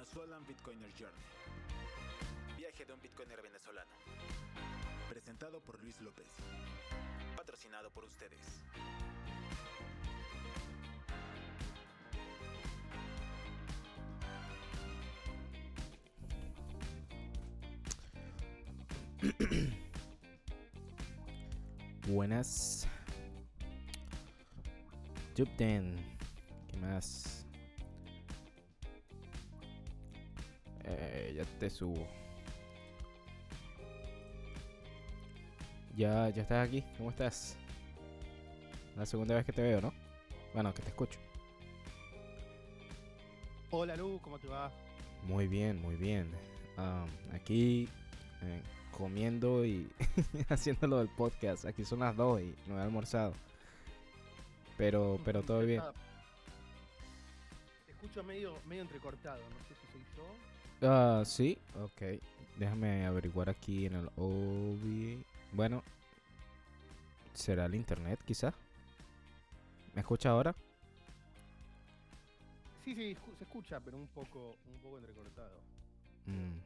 Venezuelan Bitcoiner Journey. Viaje de un Bitcoiner venezolano. Presentado por Luis López. Patrocinado por ustedes. Buenas. Jupten. ¿Qué más? Te subo. Ya, ya estás aquí. ¿Cómo estás? La segunda vez que te veo, ¿no? Bueno, que te escucho. Hola Lu, ¿cómo te va? Muy bien, muy bien. Aquí eh, comiendo y haciendo lo del podcast. Aquí son las 2 y no he almorzado. Pero, pero todo bien. Te escucho medio, medio entrecortado, no sé si soy yo. Ah, sí, ok. Déjame averiguar aquí en el OBI. Bueno, ¿será el internet quizá? ¿Me escucha ahora? Sí, sí, se escucha, pero un poco, un poco entrecortado. Mm,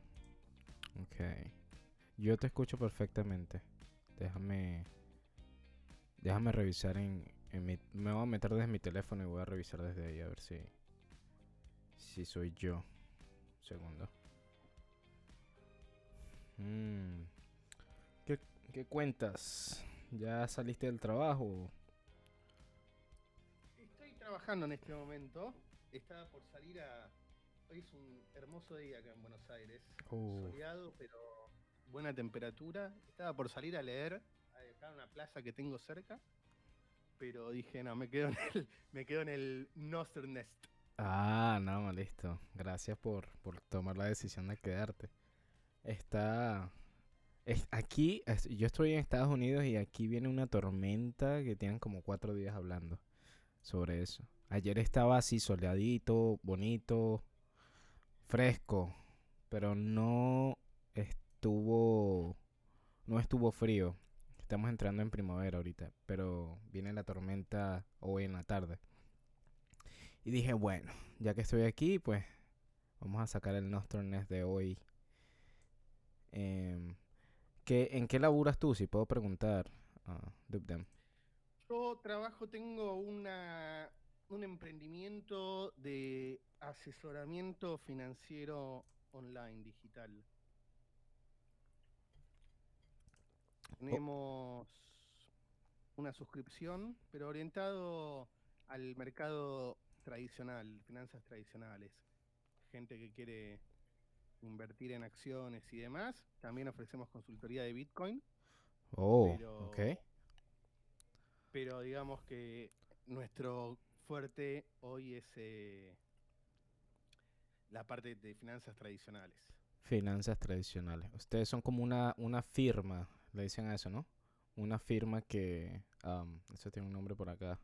ok. Yo te escucho perfectamente. Déjame. Déjame revisar en, en mi. Me voy a meter desde mi teléfono y voy a revisar desde ahí a ver si. Si soy yo. Segundo. Mm, ¿Qué, ¿Qué cuentas? ¿Ya saliste del trabajo? Estoy trabajando en este momento. Estaba por salir a. Hoy es un hermoso día acá en Buenos Aires. Uh. Soleado, pero buena temperatura. Estaba por salir a leer acá en una plaza que tengo cerca. Pero dije, no, me quedo en el, me quedo en el Nostr Nest. Ah, no, listo. Gracias por, por tomar la decisión de quedarte. Está... es- aquí, es- yo estoy en Estados Unidos y aquí viene una tormenta que tienen como cuatro días hablando sobre eso. Ayer estaba así soleadito, bonito, fresco, pero no estuvo, no estuvo frío. Estamos entrando en primavera ahorita, pero viene la tormenta hoy en la tarde. Y dije, bueno, ya que estoy aquí, pues vamos a sacar el Nostrum Nest de hoy. Em, ¿qué, ¿En qué laburas tú, si puedo preguntar? Uh? Yo trabajo, tengo una, un emprendimiento de asesoramiento financiero online, digital. Tenemos una suscripción, pero orientado al mercado tradicional, finanzas tradicionales. Gente que quiere invertir en acciones y demás. También ofrecemos consultoría de Bitcoin. Oh, Pero- ok. pero digamos que nuestro fuerte hoy es eh, la parte de finanzas tradicionales. Finanzas tradicionales. Ustedes son como una, una firma, le dicen a eso, ¿no? Una firma que... eso tiene un nombre por acá.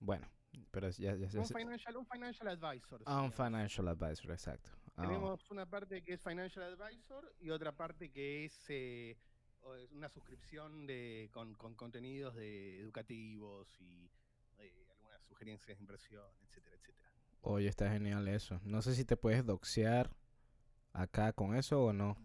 Bueno, pero ya, ya, ya Un financial, un financial advisor. Ah, un financial advisor, exacto. Ah, Tenemos una parte que es financial advisor y otra parte que es eh, una suscripción de, con, con contenidos de educativos y eh, algunas sugerencias de inversión, etcétera, etcétera. Oye, está genial eso. No sé si te puedes doxear acá con eso o no.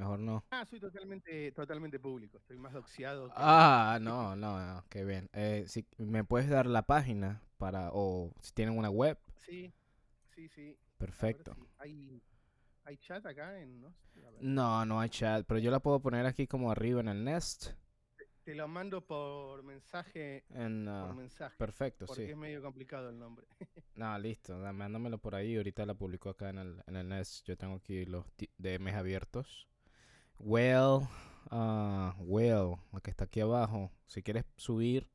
Mejor no. Ah, soy totalmente, totalmente público. Estoy más doxeado que... Ah, no, no, no, qué bien. Eh, si me puedes dar la página para, o si tienen una web, Sí, sí, sí. Perfecto. si ¿Hay, ¿Hay chat acá? En, no? No, no hay chat, pero yo la puedo poner aquí como arriba en el Nest. Te lo mando por mensaje. En, ah, por mensaje. perfecto, Porque sí. es medio complicado el nombre. No, listo, da- mándamelo por ahí. Ahorita la publico acá en el, en el Nest. Yo tengo aquí los DMs abiertos. Well, ah, well, la que está aquí abajo. Si quieres subir,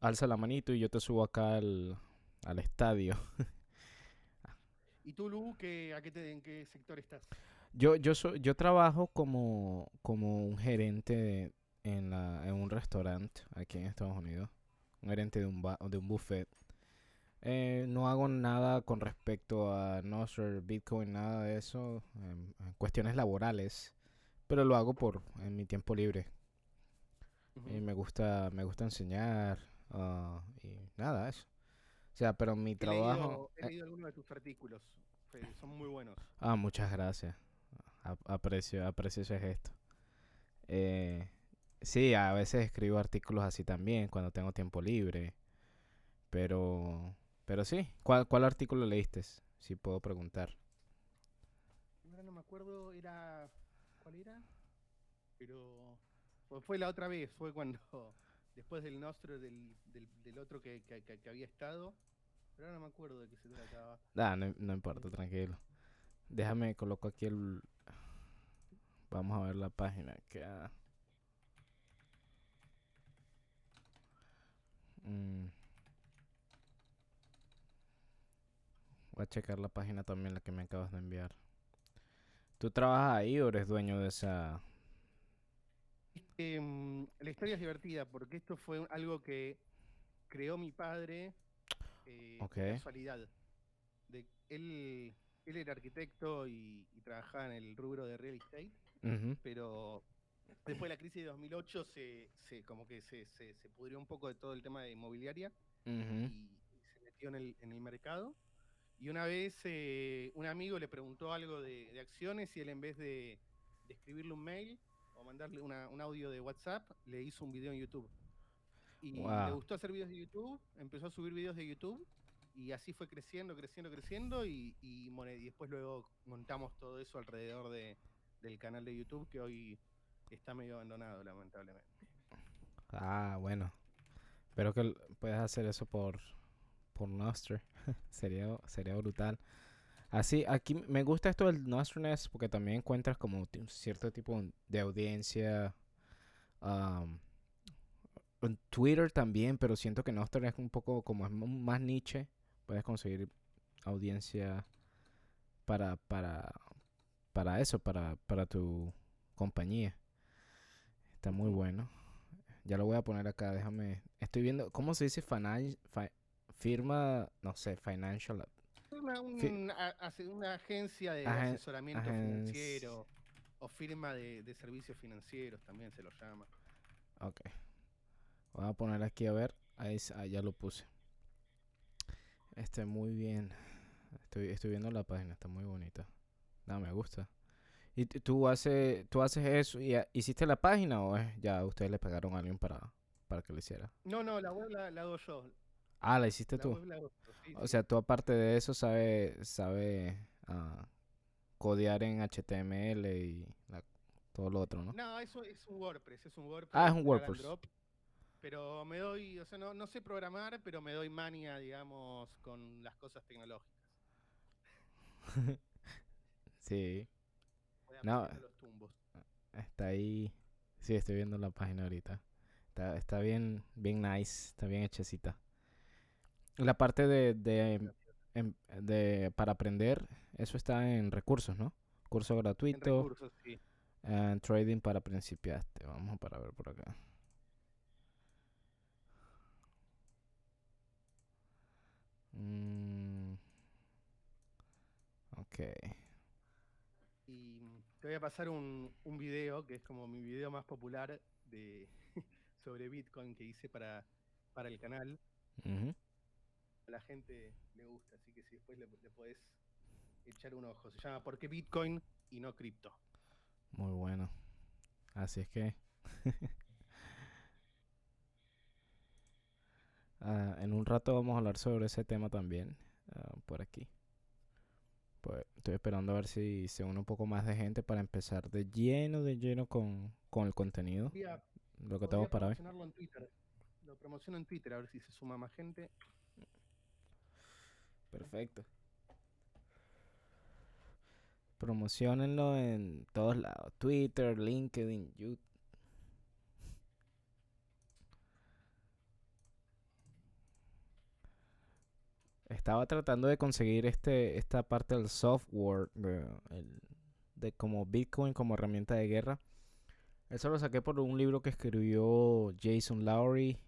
alza la manito y yo te subo acá al, al estadio. ¿Y tú, Lu, qué, a qué te, en qué sector estás? Yo, yo, soy, yo trabajo como, como un gerente en, la, en un restaurante aquí en Estados Unidos. Un gerente de un, ba- de un buffet. Eh, no hago nada con respecto a Nostr, Bitcoin, nada de eso. en cuestiones laborales. Pero lo hago por en mi tiempo libre. Y Ujú. me gusta, me gusta enseñar. ah, y nada, eso. sea, pero mi He trabajo... leído, he eh, leído algunos de tus artículos. Son muy buenos. Ah, muchas gracias. Aprecio, aprecio ese gesto. Eh, sí, a veces escribo artículos así también cuando tengo tiempo libre. Pero, pero sí. ¿Cuál, cuál artículo leíste? Si puedo preguntar. Ahora no me acuerdo, era. ¿Cuál era? Pero. Fue, fue la otra vez, fue cuando. Después del nostro, del, del, del otro que, que- que- había estado. Pero ahora no me acuerdo de qué se trataba. Ah, no, importa, tranquilo. Déjame, coloco aquí el... Vamos a ver la página. Que. Mm. Voy a checar la página también, la que me acabas de enviar. ¿Tú trabajas ahí o eres dueño de esa...? Em, la historia es divertida porque esto fue algo que creó mi padre eh, Ok. de casualidad. De, él, él era arquitecto y, y trabajaba en el rubro de real estate, pero después de la crisis de 2008 se, se como que se, se, se pudrió un poco de todo el tema de inmobiliaria y se metió en el, en el mercado. Y una vez eh, un amigo le preguntó algo de, de acciones y él en vez de, de escribirle un mail o mandarle una- un audio de WhatsApp, le hizo un video en YouTube. Y le gustó hacer videos de YouTube, empezó a subir videos de YouTube y así fue creciendo, creciendo, creciendo y, y, y después luego montamos todo eso alrededor de, del canal de YouTube que hoy está medio abandonado lamentablemente. Ah, bueno. Espero que puedas hacer eso por, por Nostr. sería, sería brutal. Así, aquí me gusta esto del Nostr.nest porque también encuentras como un cierto tipo de audiencia. am, en Twitter también, pero siento que Nostr es un poco como es más niche. Puedes conseguir audiencia para, para, para eso, para, para tu compañía. Está muy bueno. Ya lo voy a poner acá, déjame. Estoy viendo, ¿cómo se dice finan- fi- firma? No sé, financial. Una, Fi- un- una agencia de Agen- asesoramiento financiero o firma de, de servicios financieros también se lo llama. Ok. Voy a poner aquí a ver. Ahí, ah, ya lo puse. Este, muy bien. Estoy, estoy viendo la página, está muy bonita. No, me gusta. ¿Y tú, hace, tú haces eso y ah, hiciste la página o es ya ustedes le pagaron a alguien para, para que lo hiciera? No, no, la web la, la hago yo. Ah, la hiciste La tú. la sí, O sí. sea, tú aparte de eso sabe, sabe ah, codear en HTML y la- todo lo otro, ¿no? No, eso es un WordPress, es un WordPress. Ah, es un WordPress. drop, pero me doy, o sea, no, no sé programar, pero me doy mania, digamos, con las cosas tecnológicas. Sí, Voy No, aprendiendo los tumbos. está ahí. Sí, estoy viendo la página ahorita. Está, está bien, bien nice, está bien hechecita. La parte de, de, em- de para aprender, eso está en recursos, ¿no? Curso En gratuito, recursos, sí. eh, trading para principiantes. Vamos para ver por acá. Mm, ok. Y te voy a pasar un, un video que es como mi video más popular de sobre Bitcoin que hice para, para el canal. Ujú. A la gente le gusta, así que si después le, le podés echar un ojo. Se llama ¿Por qué Bitcoin y no cripto? Muy bueno. Así es que. Ah, en un rato vamos a hablar sobre ese tema también. ah, por aquí. Pues estoy esperando a ver si se une un poco más de gente para empezar de lleno, de lleno con, con el contenido. Podría, Lo que tengo para hoy. Lo promociono en Twitter a ver si se suma más gente. Perfecto. Promocionenlo en todos lados. Twitter, LinkedIn, YouTube. Estaba tratando de conseguir este esta parte del software el- de como Bitcoin como herramienta de guerra. Eso lo saqué por un libro que escribió Jason Lowry,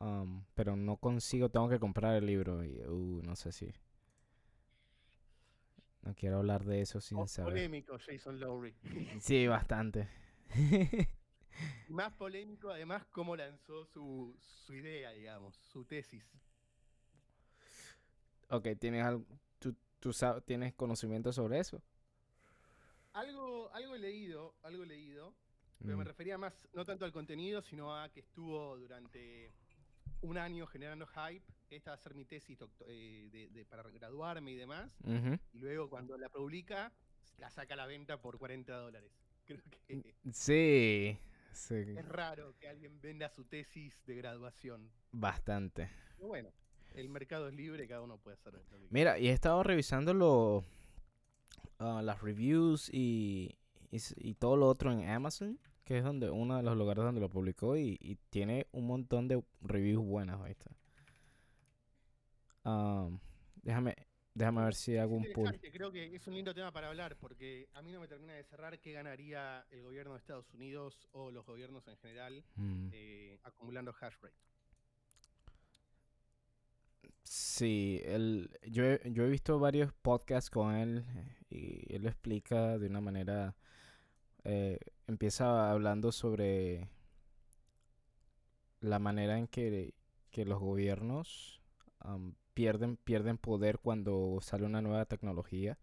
um, pero no consigo, tengo que comprar el libro y uh, no sé si. No quiero hablar de eso sin O- saber. polémico Jason Lowry. Sí, bastante. Más polémico además cómo lanzó su, su idea, digamos, su tesis. Ok, ¿tienes algo, tú, tú sabes, tienes conocimiento sobre eso? Algo, algo he leído, algo he leído, pero me Mm, refería más, no tanto al contenido, sino a que estuvo durante un año generando hype. Esta va a ser mi tesis eh, de, de- para graduarme y demás. Y luego cuando la publica, la saca a la venta por 40 dólares. Creo que Sí, sí, es raro que alguien venda su tesis de graduación. bastante. Pero bueno, el mercado es libre, cada uno puede hacer lo que. Mira, y he estado revisando lo, ah, las reviews y, y todo lo otro en Amazon, que es donde uno de los lugares donde lo publicó y, y tiene un montón de reviews buenas, ¿viste? Am, déjame, déjame ver si hago un pull. creo que es un lindo tema para hablar, porque a mí no me termina de cerrar qué ganaría el gobierno de Estados Unidos o los gobiernos en general Mm, eh, acumulando hash rate. Sí, él, yo, yo he visto varios podcasts con él eh, y él lo explica de una manera, eh, empieza hablando sobre la manera en que, que los gobiernos pierden, pierden poder cuando sale una nueva tecnología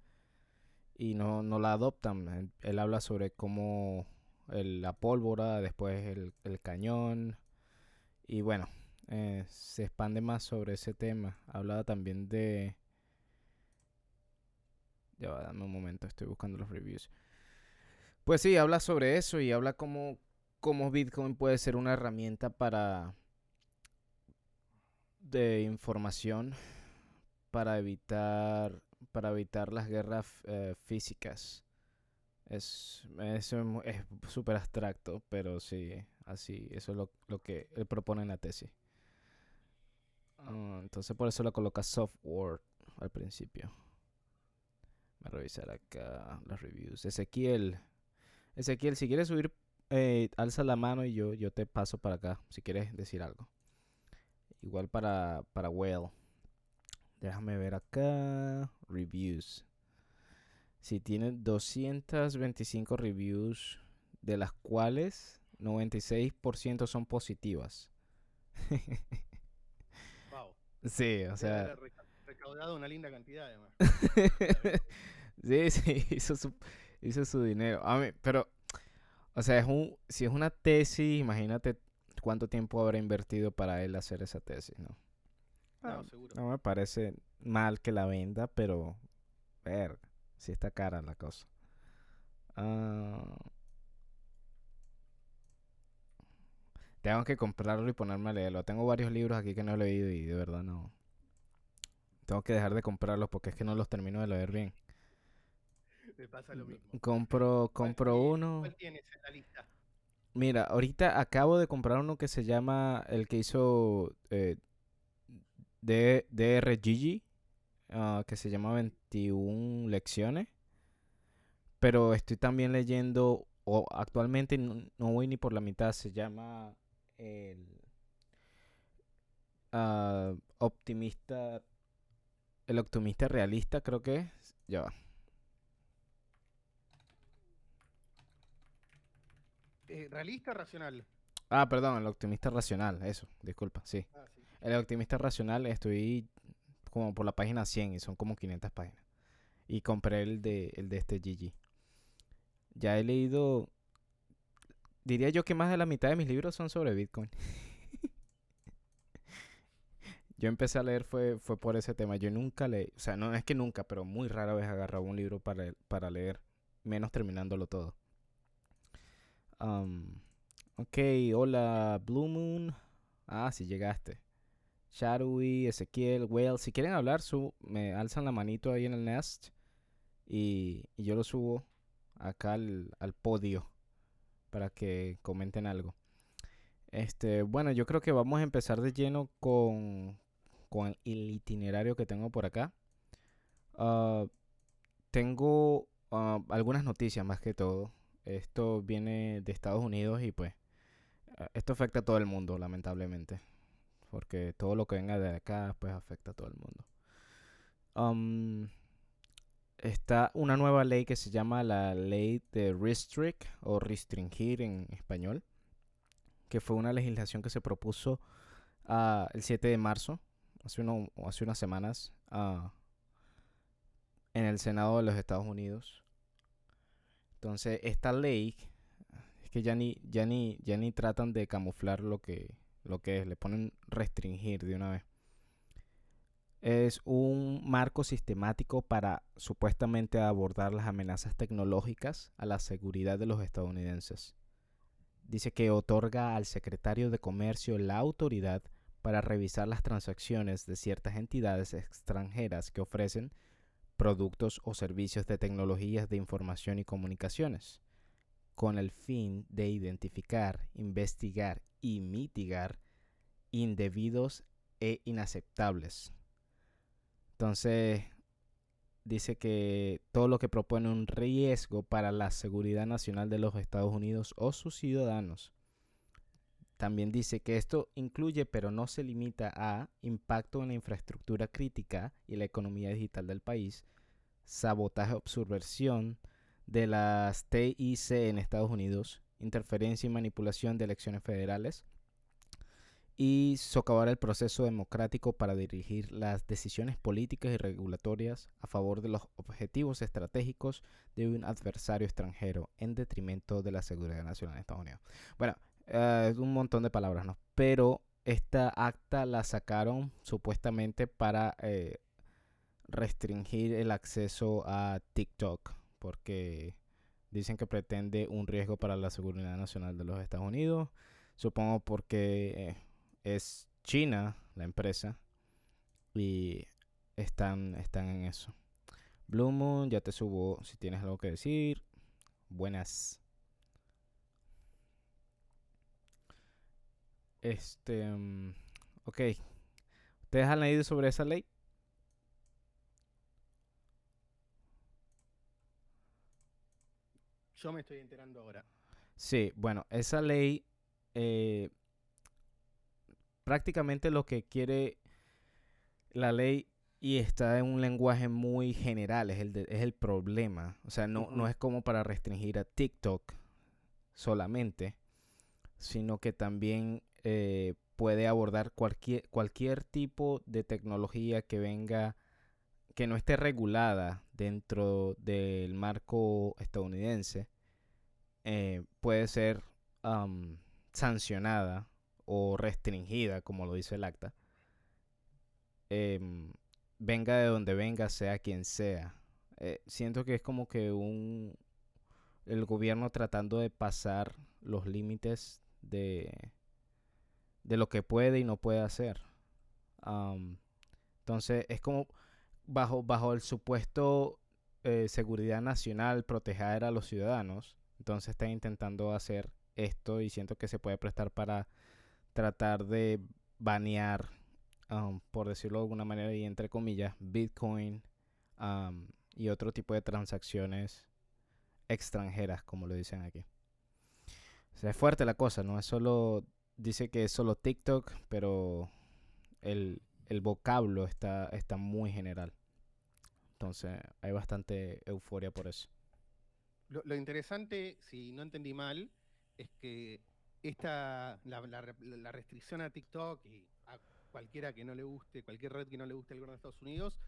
y no, no la adoptan. Él, habla sobre cómo la pólvora, después el, el cañón y bueno, eh, se expande más sobre ese tema. Hablaba también de... Ya va, dame un momento, estoy buscando los reviews. Pues sí, habla sobre eso y habla cómo, cómo Bitcoin puede ser una herramienta para... de información para evitar para evitar las guerras eh, físicas. Es es mu- es súper abstracto, pero sí, así, eso es lo, lo que él propone en la tesis. Ah, entonces por eso lo coloca software al principio. Voy a revisar acá las reviews. Ezequiel. Ezequiel, si quieres subir, eh, alza la mano y yo, yo te paso para acá. Si quieres decir algo. Igual para, para Well. Déjame ver acá. Reviews. Si tiene 225 reviews, de las cuales 96% son positivas. Wow. sí, o sea. Recaudado una linda cantidad además. sí, sí, hizo su, hizo su dinero. A mí, pero, o sea, es un, si es una tesis, imagínate cuánto tiempo habrá invertido para él hacer esa tesis, ¿no? No, Ah, seguro. No me parece mal que la venda, pero, ver, si está cara la cosa. Ah, tengo que comprarlo y ponerme a leerlo. Tengo varios libros aquí que no he leído y de verdad no. Tengo que dejar de comprarlos porque es que no los termino de leer bien. Me pasa lo mismo. Compro, ¿Cuál compro uno. ¿Cuál tienes en la lista? Mira, ahorita acabo de comprar uno que se llama el que hizo eh, DR Gigi, ah, que se llama 21 lecciones. Pero estoy también leyendo, o actualmente no, no voy ni por la mitad, se llama el ah, optimista, el optimista realista, creo que es. Ya va. Eh, ¿Realista racional? Ah, perdón, el optimista racional, eso, disculpa, sí. Ah, sí. El optimista racional estoy como por la página 100 y son como 500 páginas. Y compré el de, el de este Gigi. Ya he leído, diría yo que más de la mitad de mis libros son sobre Bitcoin. yo empecé a leer fue, fue por ese tema. Yo nunca leí, o sea, no es que nunca, pero muy rara vez agarraba un libro para, para leer, menos terminándolo todo. Um, ok, hola Blue Moon. Ah, sí llegaste. Shadowy, Ezequiel, Whale. Si quieren hablar, su me alzan la manito ahí en el Nest. Y, y yo lo subo acá al, al podio para que comenten algo. Este, bueno, yo creo que vamos a empezar de lleno con, con el itinerario que tengo por acá. Ah, tengo ah, algunas noticias más que todo. Esto viene de Estados Unidos y pues esto afecta a todo el mundo, lamentablemente. Porque todo lo que venga de acá pues afecta a todo el mundo. Um, está una nueva ley que se llama la ley de restrict o restringir en español. Que fue una legislación que se propuso ah, el 7 de marzo. hace, uno, hace unas semanas ah, en el Senado de los Estados Unidos. Entonces, esta ley es que ya ni, ya ni, ya ni tratan de camuflar lo que, lo que es, le ponen restringir de una vez. Es un marco sistemático para supuestamente abordar las amenazas tecnológicas a la seguridad de los estadounidenses. Dice que otorga al secretario de Comercio la autoridad para revisar las transacciones de ciertas entidades extranjeras que ofrecen productos o servicios de tecnologías de información y comunicaciones, con el fin de identificar, investigar y mitigar indebidos e inaceptables. Entonces, dice que todo lo que propone un riesgo para la seguridad nacional de los Estados Unidos o sus ciudadanos. También dice que esto incluye, pero no se limita a, impacto en la infraestructura crítica y la economía digital del país, sabotaje o subversión de las TIC en Estados Unidos, interferencia y manipulación de elecciones federales, y socavar el proceso democrático para dirigir las decisiones políticas y regulatorias a favor de los objetivos estratégicos de un adversario extranjero en detrimento de la seguridad nacional de Estados Unidos. Bueno, eh, es un montón de palabras, ¿no? Pero esta acta la sacaron supuestamente para eh, restringir el acceso a TikTok, porque dicen que pretende un riesgo para la seguridad nacional de los Estados Unidos. Supongo porque eh, es China la empresa y están, están en eso. Blue Moon, ya te subo si tienes algo que decir. Buenas. Este, mm, ok. ¿Ustedes han leído sobre esa ley? Yo me estoy enterando ahora. Sí, bueno, esa ley eh, prácticamente lo que quiere la ley y está en un lenguaje muy general, es el, es el problema. O sea, no, no es como para restringir a TikTok solamente, sino que también eh, puede abordar cualquier, cualquier tipo de tecnología que venga, que no esté regulada dentro del marco estadounidense, eh, puede ser sancionada o restringida, como lo dice el acta, em, venga de donde venga, sea quien sea. Eh, siento que es como que un el gobierno tratando de pasar los límites de, de lo que puede y no puede hacer. entonces es como bajo, bajo el supuesto eh, seguridad nacional, proteger a los ciudadanos. Entonces están intentando hacer esto y siento que se puede prestar para tratar de banear, por decirlo de alguna manera y entre comillas, Bitcoin y otro tipo de transacciones extranjeras, como lo dicen aquí. Es fuerte la cosa, no es solo, dice que es solo TikTok, pero el, el vocablo está, está muy general. Entonces hay bastante euforia por eso. Lo, lo, interesante, si no entendí mal, es que esta, la, restricción a TikTok y a cualquiera que no le guste, cualquier red que no le guste al gobierno de Estados Unidos,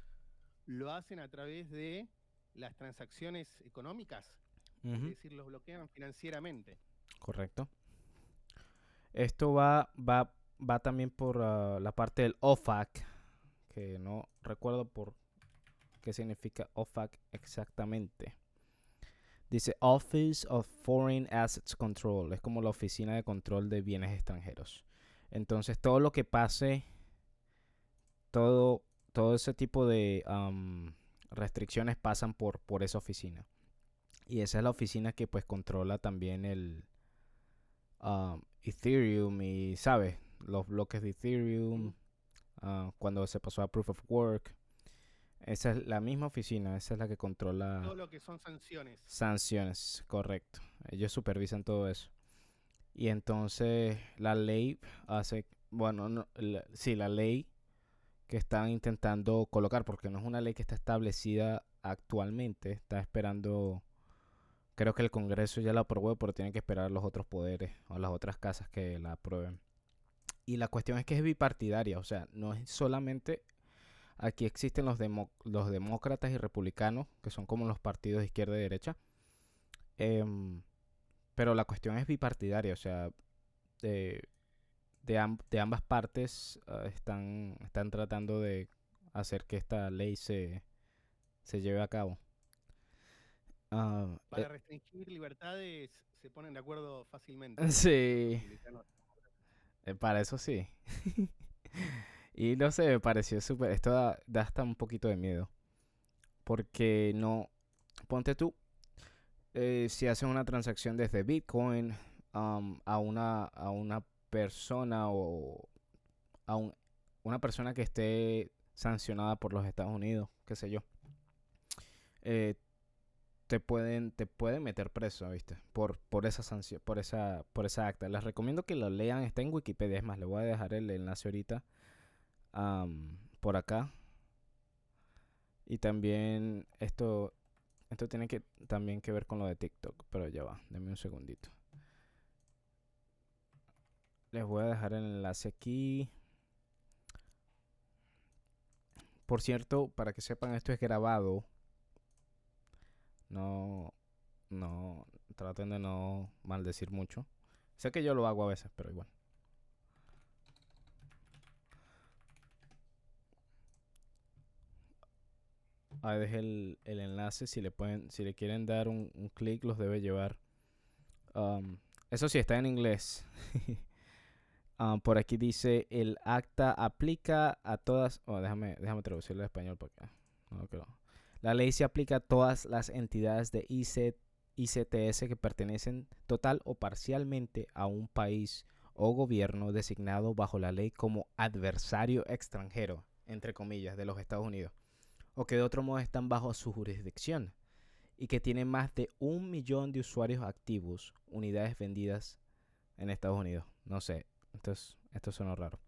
lo hacen a través de las transacciones económicas. Es decir, los bloquean financieramente. Correcto. Esto va, va, va también por ah, la parte del OFAC, que no recuerdo por qué significa OFAC exactamente. Dice Office of Foreign Assets Control. Es como la oficina de control de bienes extranjeros. Entonces todo lo que pase, todo, todo ese tipo de restricciones pasan por, por esa oficina. Y esa es la oficina que pues controla también el Ethereum y, ¿sabes? Los bloques de Ethereum. Ah, cuando se pasó a Proof of Work. Esa es la misma oficina, esa es la que controla... Todo lo que son sanciones. Sanciones, correcto. Ellos supervisan todo eso. Y entonces la ley hace, bueno, no, sí, la ley que están intentando colocar, porque no es una ley que está establecida actualmente, está esperando, creo que el Congreso ya la aprobó, pero tiene que esperar los otros poderes o las otras casas que la aprueben. y la cuestión es que es bipartidaria, o sea, no es solamente aquí existen los, los demócratas y republicanos, que son como los partidos de izquierda y derecha, em, pero la cuestión es bipartidaria, o sea, de, de, ambas partes ah, están, están tratando de hacer que esta ley se, se lleve a cabo. Ah, Para eh restringir libertades se ponen de acuerdo fácilmente. Sí. Eh, para eso sí. y no sé, me pareció súper. Esto da, hasta un poquito de miedo. Porque no. Ponte tú. Eh, si haces una transacción desde Bitcoin a, una, a una persona o a una persona que esté sancionada por los Estados Unidos, qué sé yo. Eh, te pueden te pueden meter preso, ¿viste? Por por esa sanción, por esa por esa acta. Les recomiendo que lo lean, está en Wikipedia, es más, le voy a dejar el enlace ahorita por acá. Y también esto esto tiene que también que ver con lo de TikTok, pero ya va, denme un segundito. Les voy a dejar el enlace aquí. Por cierto, para que sepan, esto es grabado no, no, traten de no maldecir mucho. Sé que yo lo hago a veces, pero igual. Ahí dejé el, el, enlace. Si le pueden, si le quieren dar un, un clic, los debe llevar. Um, eso sí, está en inglés. um, por aquí dice el acta aplica a todas. Oh, déjame, déjame traducirlo al español porque no creo. La ley se aplica a todas las entidades de ICTS que pertenecen total o parcialmente a un país o gobierno designado bajo la ley como adversario extranjero, entre comillas, de los Estados Unidos, o que de otro modo están bajo su jurisdicción, y que tienen más de un millón de usuarios activos, unidades vendidas en Estados Unidos. No sé, esto suena raro.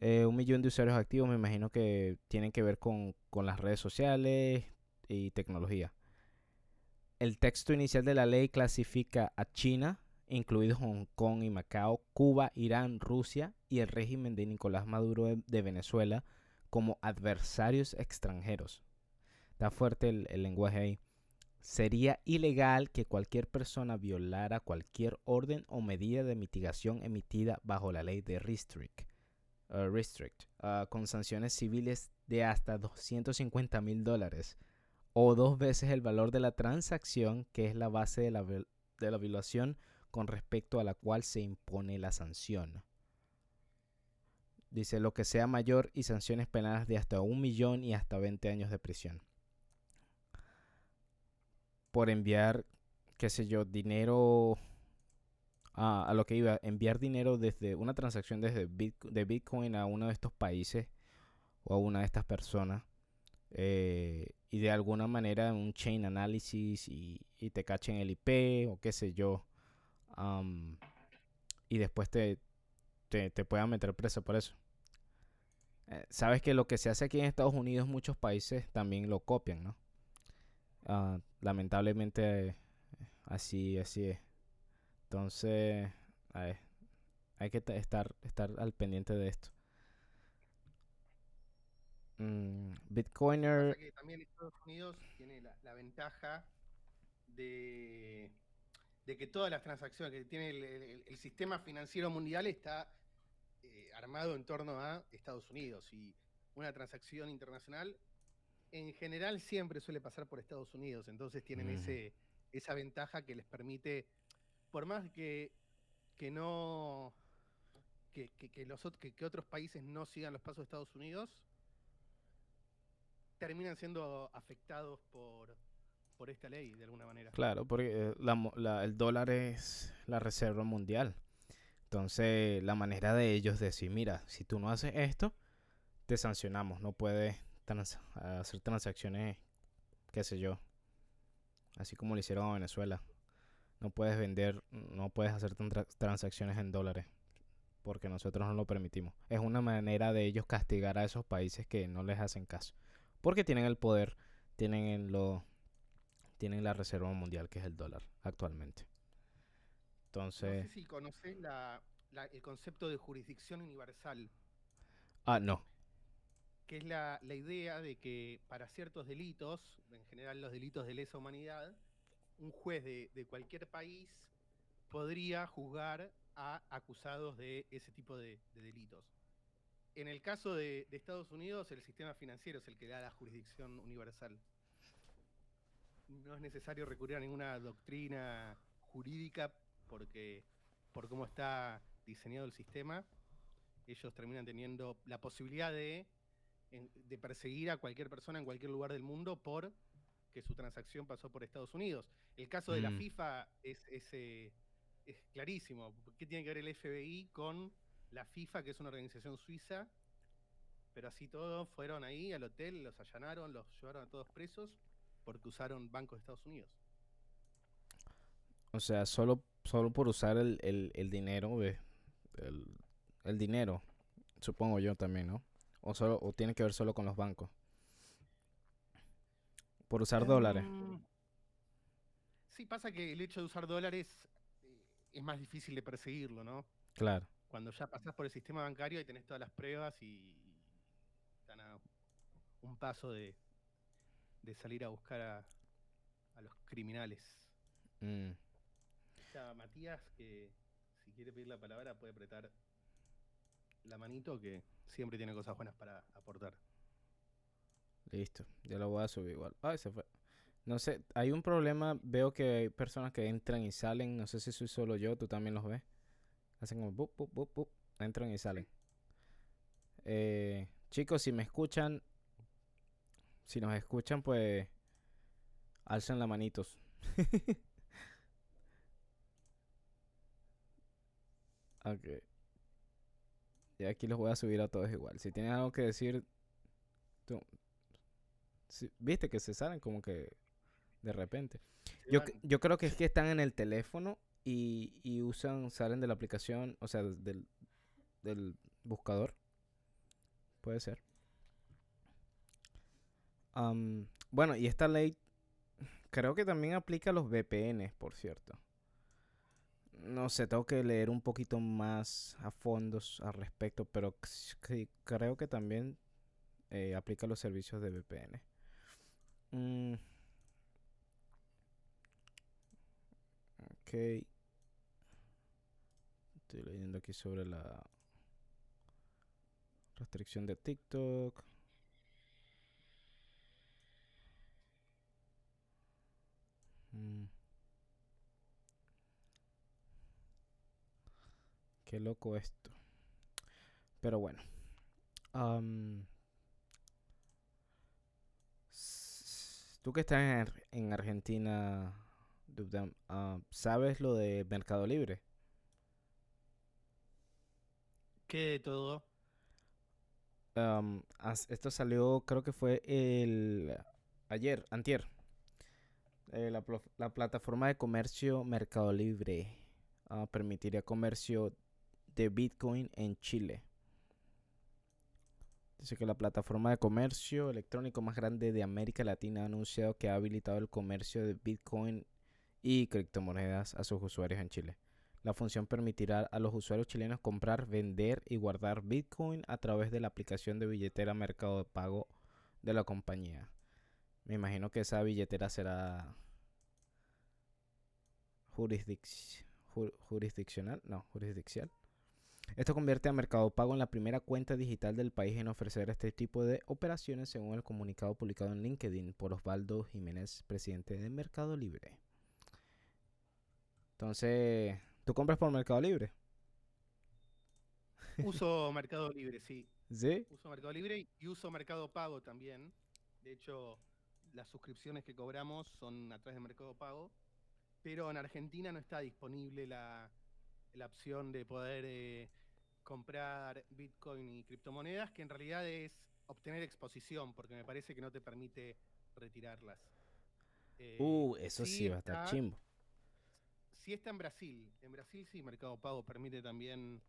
Eh, un millón de usuarios activos me imagino que tienen que ver con, las redes sociales y tecnología. El texto inicial de la ley clasifica a China, incluidos Hong Kong y Macao, Cuba, Irán, Rusia y el régimen de Nicolás Maduro de, Venezuela como adversarios extranjeros. Está fuerte el, el lenguaje ahí. Sería ilegal que cualquier persona violara cualquier orden o medida de mitigación emitida bajo la ley de Restrict Uh, restrict, uh, con sanciones civiles de hasta 250 mil dólares o dos veces el valor de la transacción que es la base de la, de la violación con respecto a la cual se impone la sanción. Dice lo que sea mayor y sanciones penales de hasta un millón y hasta 20 años de prisión. Por enviar, qué sé yo, dinero a, lo que iba, enviar dinero desde una transacción desde de Bitcoin a uno de estos países o a una de estas personas eh, y de alguna manera un chain analysis y, te cachen el IP o qué sé yo y después te, te, puedan meter preso por eso. Eh, sabes que lo que se hace aquí en Estados Unidos muchos países también lo copian, ¿no? Ah, lamentablemente así, así es. Entonces, hay que estar, estar al pendiente de esto. Mm, Bitcoiner. también Estados Unidos tiene la, ventaja de, de, que todas las transacciones que tiene el, sistema financiero mundial está eh, armado en torno a Estados Unidos y una transacción internacional en general siempre suele pasar por Estados Unidos, entonces tienen ese, esa ventaja que les permite por más que, que no que, que, otros países no sigan los pasos de Estados Unidos, terminan siendo afectados por, por esta ley de alguna manera. Claro, porque eh, el dólar es la reserva mundial. Entonces, la manera de ellos decir, mira, si tú no haces esto, te sancionamos. No puedes hacer transacciones, qué sé yo, así como lo hicieron a Venezuela no puedes vender, no puedes hacer transacciones en dólares porque nosotros no lo permitimos. Es una manera de ellos castigar a esos países que no les hacen caso, porque tienen el poder, tienen lo tienen la reserva mundial que es el dólar actualmente. Entonces, no sé si conoces la la- el concepto de jurisdicción universal, Ah, no. que es la, la idea de que para ciertos delitos, en general los delitos de lesa humanidad, un juez de, cualquier país podría juzgar a acusados de ese tipo de, de delitos. En el caso de, Estados Unidos, el sistema financiero es el que da la jurisdicción universal. No es necesario recurrir a ninguna doctrina jurídica porque por cómo está diseñado el sistema, ellos terminan teniendo la posibilidad de, de perseguir a cualquier persona en cualquier lugar del mundo por que su transacción pasó por Estados Unidos. El caso de la Mm. FIFA es, es, eh, es clarísimo. ¿Qué tiene que ver el FBI con la FIFA, que es una organización suiza? Pero así todo, fueron ahí al hotel, los allanaron, los llevaron a todos presos porque usaron bancos de Estados Unidos. O sea, solo, solo por usar el, el, el dinero de el, el dinero, supongo yo también, ¿no? O solo, o tiene que ver solo con los bancos. Por usar dólares. Em, Sí, pasa que el hecho de usar dólares eh, es más difícil de perseguirlo, ¿no? Claro. Cuando ya pasás por el sistema bancario y tenés todas las pruebas y están a un paso de, de salir a buscar a, a los criminales. Mm, Ya, Matías, que si quiere pedir la palabra puede apretar la manito, que siempre tiene cosas buenas para aportar. Listo. Ya lo voy a subir igual. Ay, se fue. No sé, hay un problema. Veo que hay personas que entran y salen. No sé si soy solo yo, tú también los ves. Hacen como bup, bup, bup, bup, Entran y salen. Eh, chicos, si me escuchan, si nos escuchan, pues alzan la manitos. ok. Y aquí los voy a subir a todos igual. Si tienen algo que decir, tú, Sí, Viste que se salen como que de repente. Yo, yo creo que es que están en el teléfono y, y usan, salen de la aplicación, o sea, del, del buscador. Puede ser. Am, bueno, y esta ley creo que también aplica a los VPNs, por cierto. No sé, tengo que leer un poquito más a fondos al respecto, pero creo que también eh, aplica a los servicios de VPN. Mm. Ok. Estoy leyendo aquí sobre la restricción de TikTok. Mm. Qué loco esto. Pero bueno. Am, Tú que estás en, Ar- en Argentina, Dubdam, ah, ¿sabes lo de Mercado Libre? ¿Qué de todo? As- esto salió, creo que fue el ayer, antier. Eh, la, plataforma de comercio Mercado Libre ah, permitiría comercio de Bitcoin en Chile. Dice que la plataforma de comercio electrónico más grande de América Latina ha anunciado que ha habilitado el comercio de Bitcoin y criptomonedas a sus usuarios en Chile. La función permitirá a los usuarios chilenos comprar, vender y guardar Bitcoin a través de la aplicación de billetera Mercado de Pago de la compañía. Me imagino que esa billetera será jurisdic- ju- jurisdiccional, no, jurisdiccional. Esto convierte a Mercado Pago en la primera cuenta digital del país en ofrecer este tipo de operaciones, según el comunicado publicado en LinkedIn por Osvaldo Jiménez, presidente de Mercado Libre. Entonces, ¿tú compras por Mercado Libre? Uso Mercado Libre, sí. ¿Sí? Uso Mercado Libre y uso Mercado Pago también. De hecho, las suscripciones que cobramos son a través de Mercado Pago. Pero en Argentina no está disponible la, la opción de poder eh, comprar Bitcoin y criptomonedas, que en realidad es obtener exposición, porque me parece que no te permite retirarlas. Eh, Uh, eso sí, sí va a estar chimbo. Sí está en Brasil. En Brasil sí, Mercado Pago permite también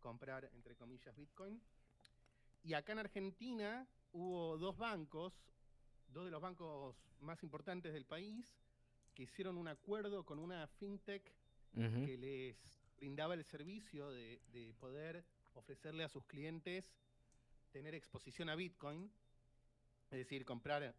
comprar, entre comillas, Bitcoin. Y acá en Argentina hubo dos bancos, dos de los bancos más importantes del país, que hicieron un acuerdo con una fintech que les brindaba el servicio de, de poder ofrecerle a sus clientes tener exposición a Bitcoin, es decir, comprar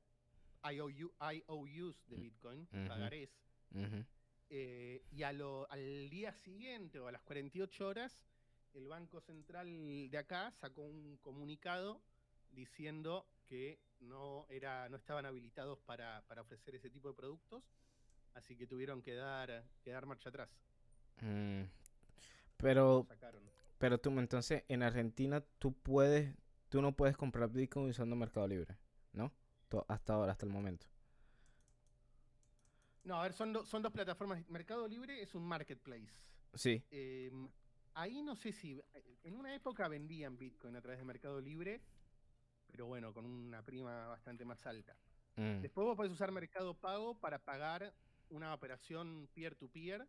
IOU, IOUs de Mm, Bitcoin, ujú. pagarés, Ujú. eh, y a lo- al día siguiente o a las 48 horas, el Banco Central de acá sacó un comunicado diciendo que no, era, no estaban habilitados para, para ofrecer ese tipo de productos, así que tuvieron que dar, que dar marcha atrás. Mm. Pero, pero tú, entonces, en Argentina, tú puedes, tú no puedes comprar Bitcoin usando Mercado Libre, ¿no? Hasta ahora, hasta el momento. No, a ver, son, do- son dos plataformas. Mercado Libre es un marketplace. Sí. Eh, ahí no sé si. En una época vendían Bitcoin a través de Mercado Libre, pero bueno, con una prima bastante más alta. Mm. Después vos podés usar Mercado Pago para pagar una operación peer-to-peer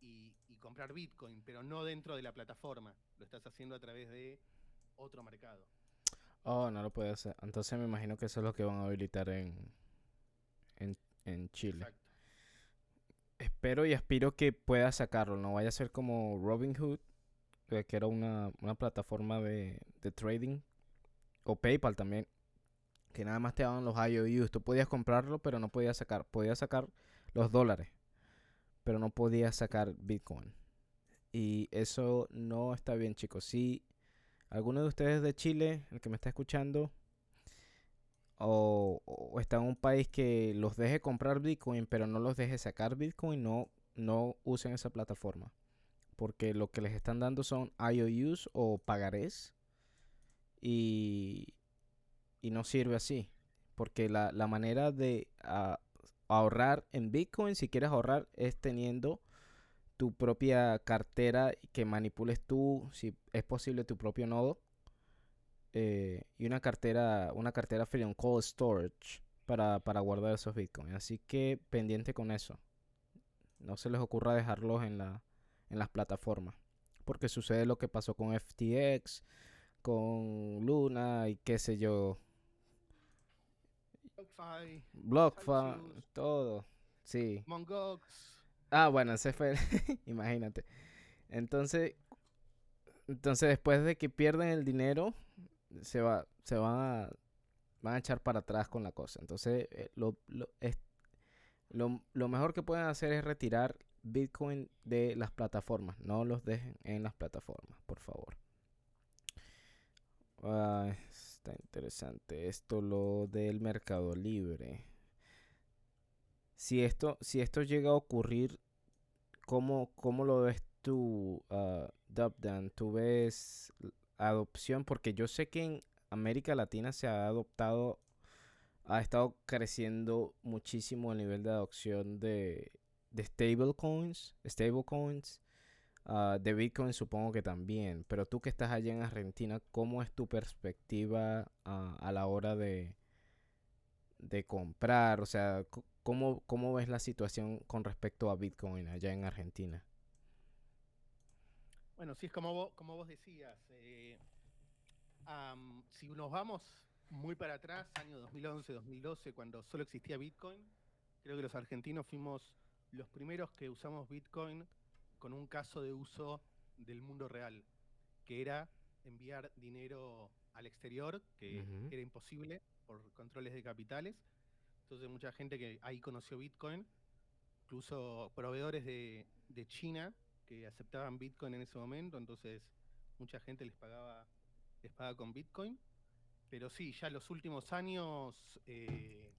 y comprar Bitcoin, pero no dentro de la plataforma. Lo estás haciendo a través de otro mercado. Oh, no lo puede hacer. Entonces me imagino que eso es lo que van a habilitar en, en, en Chile. Exacto. Espero y aspiro que pueda sacarlo. No vaya a ser como Robinhood, que era una, una plataforma de, de trading. O PayPal también. Que nada más te daban los IOUs. Tú podías comprarlo, pero no podías sacar. Podías sacar los dólares. Pero no podías sacar Bitcoin. Y eso no está bien, chicos. Si alguno de ustedes de Chile, el que me está escuchando, o, o está en un país que los deje comprar Bitcoin, pero no los deje sacar Bitcoin, no, no usen esa plataforma. Porque lo que les están dando son IOUs o pagarés. Y, y no sirve así. Porque la, la manera de ah, ahorrar en Bitcoin, si quieres ahorrar, es teniendo tu propia cartera que manipules tú, si es posible, tu propio nodo. eh, y una cartera, una cartera fría, un cold storage para, para guardar esos bitcoins. Así que pendiente con eso. No se les ocurra dejarlos en la, en las plataformas. Porque sucede lo que pasó con FTX, con Luna y qué sé yo. BlockFi, todo. Sí. Mongox. Ah, bueno, ese fue, el- imagínate. Entonces, entonces después de que pierden el dinero, se va, se van a, van a echar para atrás con la cosa. Entonces, eh, lo, lo, es- lo, lo mejor que pueden hacer es retirar Bitcoin de las plataformas. No los dejen en las plataformas, por favor. Está interesante esto, lo del Mercado Libre. Si esto, si esto llega a ocurrir, ¿cómo, cómo lo ves tú, uh, Dubdan? ¿Tú ves adopción? Porque yo sé que en América Latina se ha adoptado, ha estado creciendo muchísimo el nivel de adopción de, de stablecoins, stablecoins, ah, de Bitcoin supongo que también. Pero tú que estás allá en Argentina, ¿cómo es tu perspectiva ah, a la hora de, de comprar? O sea, ¿cómo, ¿cómo ves la situación con respecto a Bitcoin allá en Argentina? Bueno, sí es como vos, como vos decías. eh, si nos vamos muy para atrás, año 2011, 2012, cuando solo existía Bitcoin, creo que los argentinos fuimos los primeros que usamos Bitcoin con un caso de uso del mundo real, que era enviar dinero al exterior, que Ujú. era imposible por controles de capitales. Entonces mucha gente que ahí conoció Bitcoin, incluso proveedores de, de China que aceptaban Bitcoin en ese momento, entonces mucha gente les pagaba, les paga con Bitcoin. Pero sí, ya en los últimos años, eh,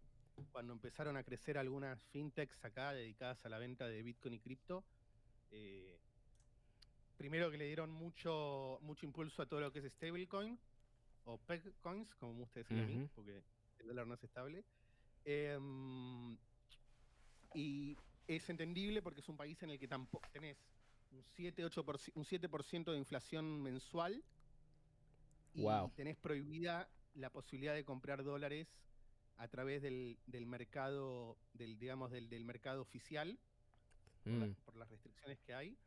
cuando empezaron a crecer algunas fintechs acá dedicadas a la venta de Bitcoin y cripto, eh, primero que le dieron mucho, mucho impulso a todo lo que es stablecoin o peg coins, como me gusta decir a mí, porque el dólar no es estable. Em, y es entendible porque es un país en el que tampoco tenés un 7, 8%, un 7% de inflación mensual y Guau. tenés prohibida la posibilidad de comprar dólares a través del, del mercado, del, digamos, del, del mercado oficial, por, la- Mm, por las restricciones que hay.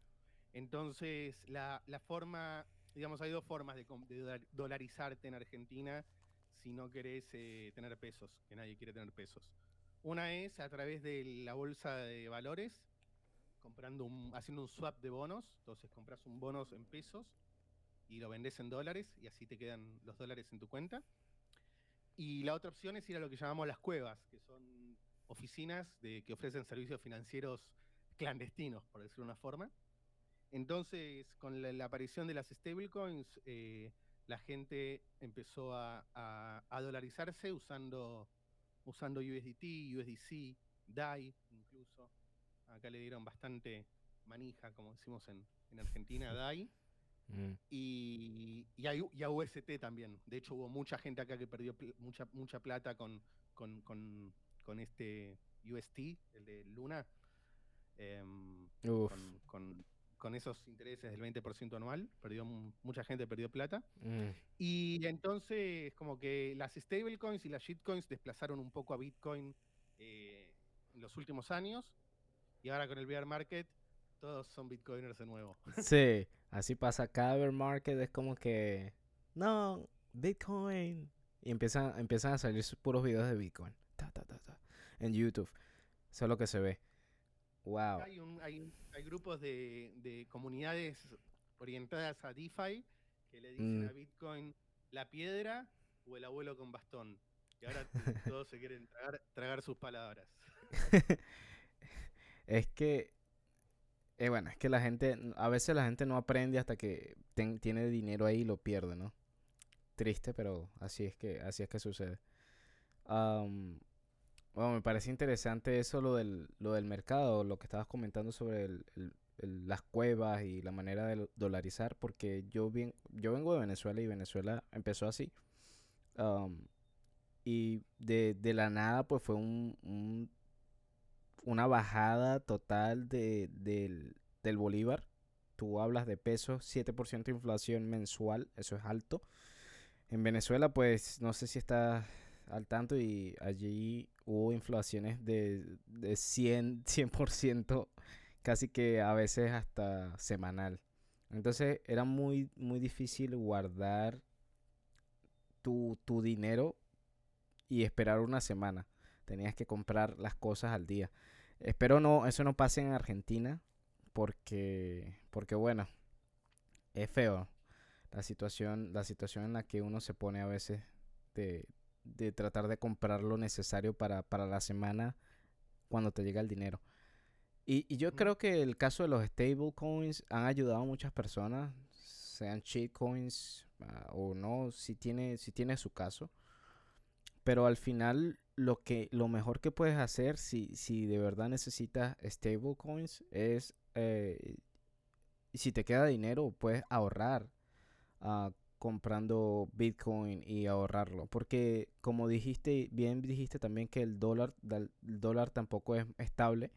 Entonces, la, la forma, digamos, hay dos formas de, dolarizarte en Argentina si no querés eh, tener pesos, que nadie quiere tener pesos. Una es a través de la bolsa de valores, comprando un, haciendo un swap de bonos. Entonces compras un bonos en pesos y lo vendes en dólares y así te quedan los dólares en tu cuenta. Y la otra opción es ir a lo que llamamos las cuevas, que son oficinas de, que ofrecen servicios financieros clandestinos, por decirlo de una forma. Entonces, con la, aparición de las stablecoins, eh, la gente empezó a, dolarizarse usando, usando USDT, USDC, DAI incluso. Acá le dieron bastante manija, como decimos en, en Argentina, DAI. Mm. Y, y, a, UST también. De hecho, hubo mucha gente acá que perdió mucha, mucha plata con, con, con, este UST, el de Luna. Em, con, con, esos intereses del 20% anual. Perdió, mucha gente perdió plata. Mm. Y entonces, como que las stablecoins y las shitcoins desplazaron un poco a Bitcoin eh, en los últimos años. Y ahora con el bear market todos son bitcoiners de nuevo. Sí, así pasa. Cada bear market es como que, no, Bitcoin. Y empiezan, empiezan a salir puros videos de Bitcoin. en YouTube. Eso es lo que se ve. Wow. Hay, hay, grupos de, comunidades orientadas a DeFi que le dicen mm. a Bitcoin la piedra o el abuelo con bastón. Y ahora todos se quieren tragar, tragar sus palabras. es que eh, bueno, es que la gente, a veces la gente no aprende hasta que tiene dinero ahí y lo pierde, ¿no? Triste, pero así es que, así es que sucede. Bueno, me parece interesante eso, lo del, lo del mercado, lo que estabas comentando sobre las cuevas y la manera de dolarizar, porque yo, bien, yo vengo de Venezuela y Venezuela empezó así. y de, de, la nada, pues fue un, un una bajada total de, del, del bolívar. Tú hablas de pesos, 7% de inflación mensual, eso es alto. En Venezuela, pues no sé si está al tanto y allí hubo inflaciones de, de 100, 100%, casi que a veces hasta semanal. Entonces era muy, muy difícil guardar tu, tu dinero y esperar una semana. Tenías que comprar las cosas al día. Espero no, eso no pase en Argentina. Porque, porque bueno, es feo la situación, la situación en la que uno se pone a veces de, de tratar de comprar lo necesario para, para la semana cuando te llega el dinero. Y, y yo creo que el caso de los stablecoins han ayudado a muchas personas, sean shitcoins uh, o no, si tiene, si tiene su caso. Pero al final lo que lo mejor que puedes hacer si, si de verdad necesitas stablecoins es eh, si te queda dinero puedes ahorrar uh, comprando bitcoin y ahorrarlo. Porque como dijiste bien dijiste también que el dólar el dólar tampoco es estable.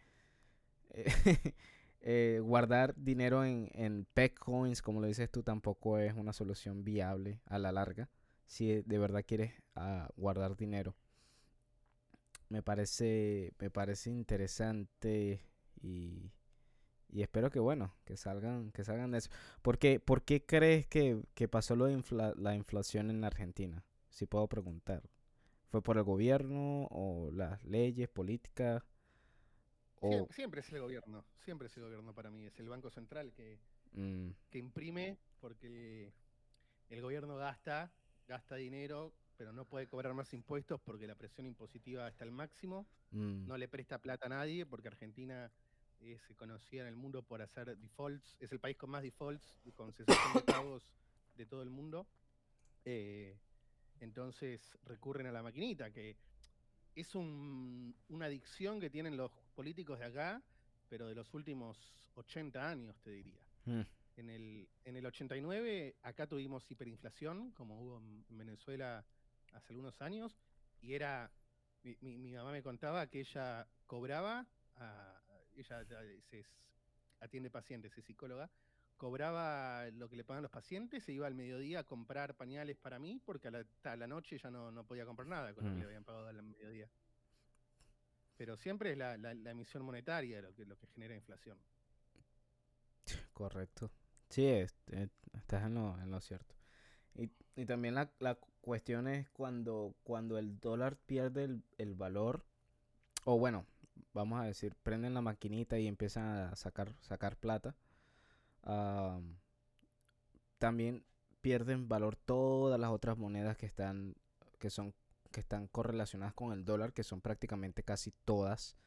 Eh, guardar dinero en, en coins como lo dices tú tampoco es una solución viable a la larga si de verdad quieres uh, guardar dinero. Me parece, me parece interesante y, y espero que bueno, que salgan, que salgan de eso. ¿Por qué, ¿por qué crees que, que pasó lo de la inflación en Argentina? Si puedo preguntar. ¿Fue por el gobierno o las leyes políticas? O... Siempre, es el gobierno, siempre es el gobierno para mí, es el Banco Central que, mm. que imprime porque el gobierno gasta, gasta dinero pero no puede cobrar más impuestos porque la presión impositiva está al máximo. Mm. No le presta plata a nadie porque Argentina se conocía en el mundo por hacer defaults. Es el país con más defaults, con cesación de pagos de todo el mundo. Eh, entonces recurren a la maquinita, que es una adicción que tienen los políticos de acá, pero de los últimos 80 años, te diría. Mm. En, el, en el 89 acá tuvimos hiperinflación, como hubo en Venezuela hace algunos años y era, mi, mi, mamá me contaba que ella cobraba, ella es, atiende pacientes, es psicóloga, cobraba lo que le pagan los pacientes, se iba al mediodía a comprar pañales para mí porque a la, la noche ya no, no, podía comprar nada con lo que mm. le habían pagado al mediodía. Pero siempre es la, la, emisión monetaria lo que, lo que genera inflación. Correcto. Sí, es, estás en lo, en lo cierto. Y, y también la, la, cuestión es cuando, cuando el dólar pierde el, valor, o bueno, vamos a decir, prenden la maquinita y empiezan a sacar, sacar plata, también pierden valor todas las otras monedas que están, que son, que están correlacionadas con el dólar, que son prácticamente casi todas.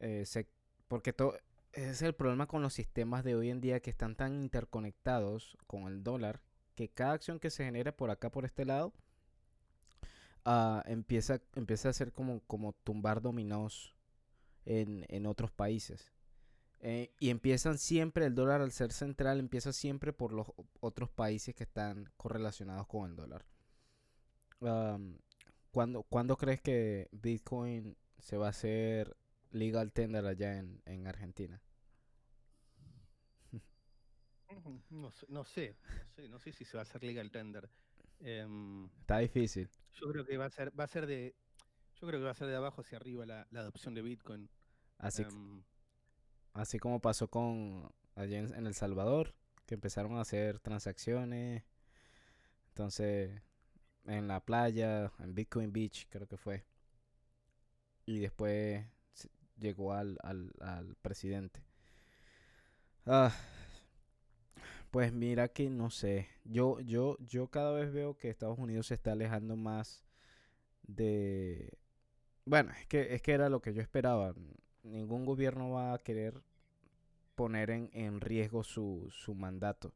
Eh, porque todo, ese es el problema con los sistemas de hoy en día que están tan interconectados con el dólar que cada acción que se genere por acá, por este lado, ah, empieza, empieza a ser como, como tumbar dominós en, en otros países. Eh, y empiezan siempre, el dólar al ser central, empieza siempre por los otros países que están correlacionados con el dólar. ¿cuándo, crees que Bitcoin se va a hacer legal tender allá en, en Argentina? No, no, sé, no sé, no sé si se va a hacer legal tender. Em, Está difícil. Yo creo que va a ser, va a ser de, yo creo que va a ser de abajo hacia arriba la, la adopción de Bitcoin. Así, em, así como pasó con allá en, El Salvador, que empezaron a hacer transacciones. Entonces, en la playa, en Bitcoin Beach, creo que fue. Y después llegó al, al, al presidente. Ah, pues mira que no sé. Yo, yo, yo cada vez veo que Estados Unidos se está alejando más de. Bueno, es que, es que era lo que yo esperaba. Ningún gobierno va a querer poner en, en riesgo su, su mandato.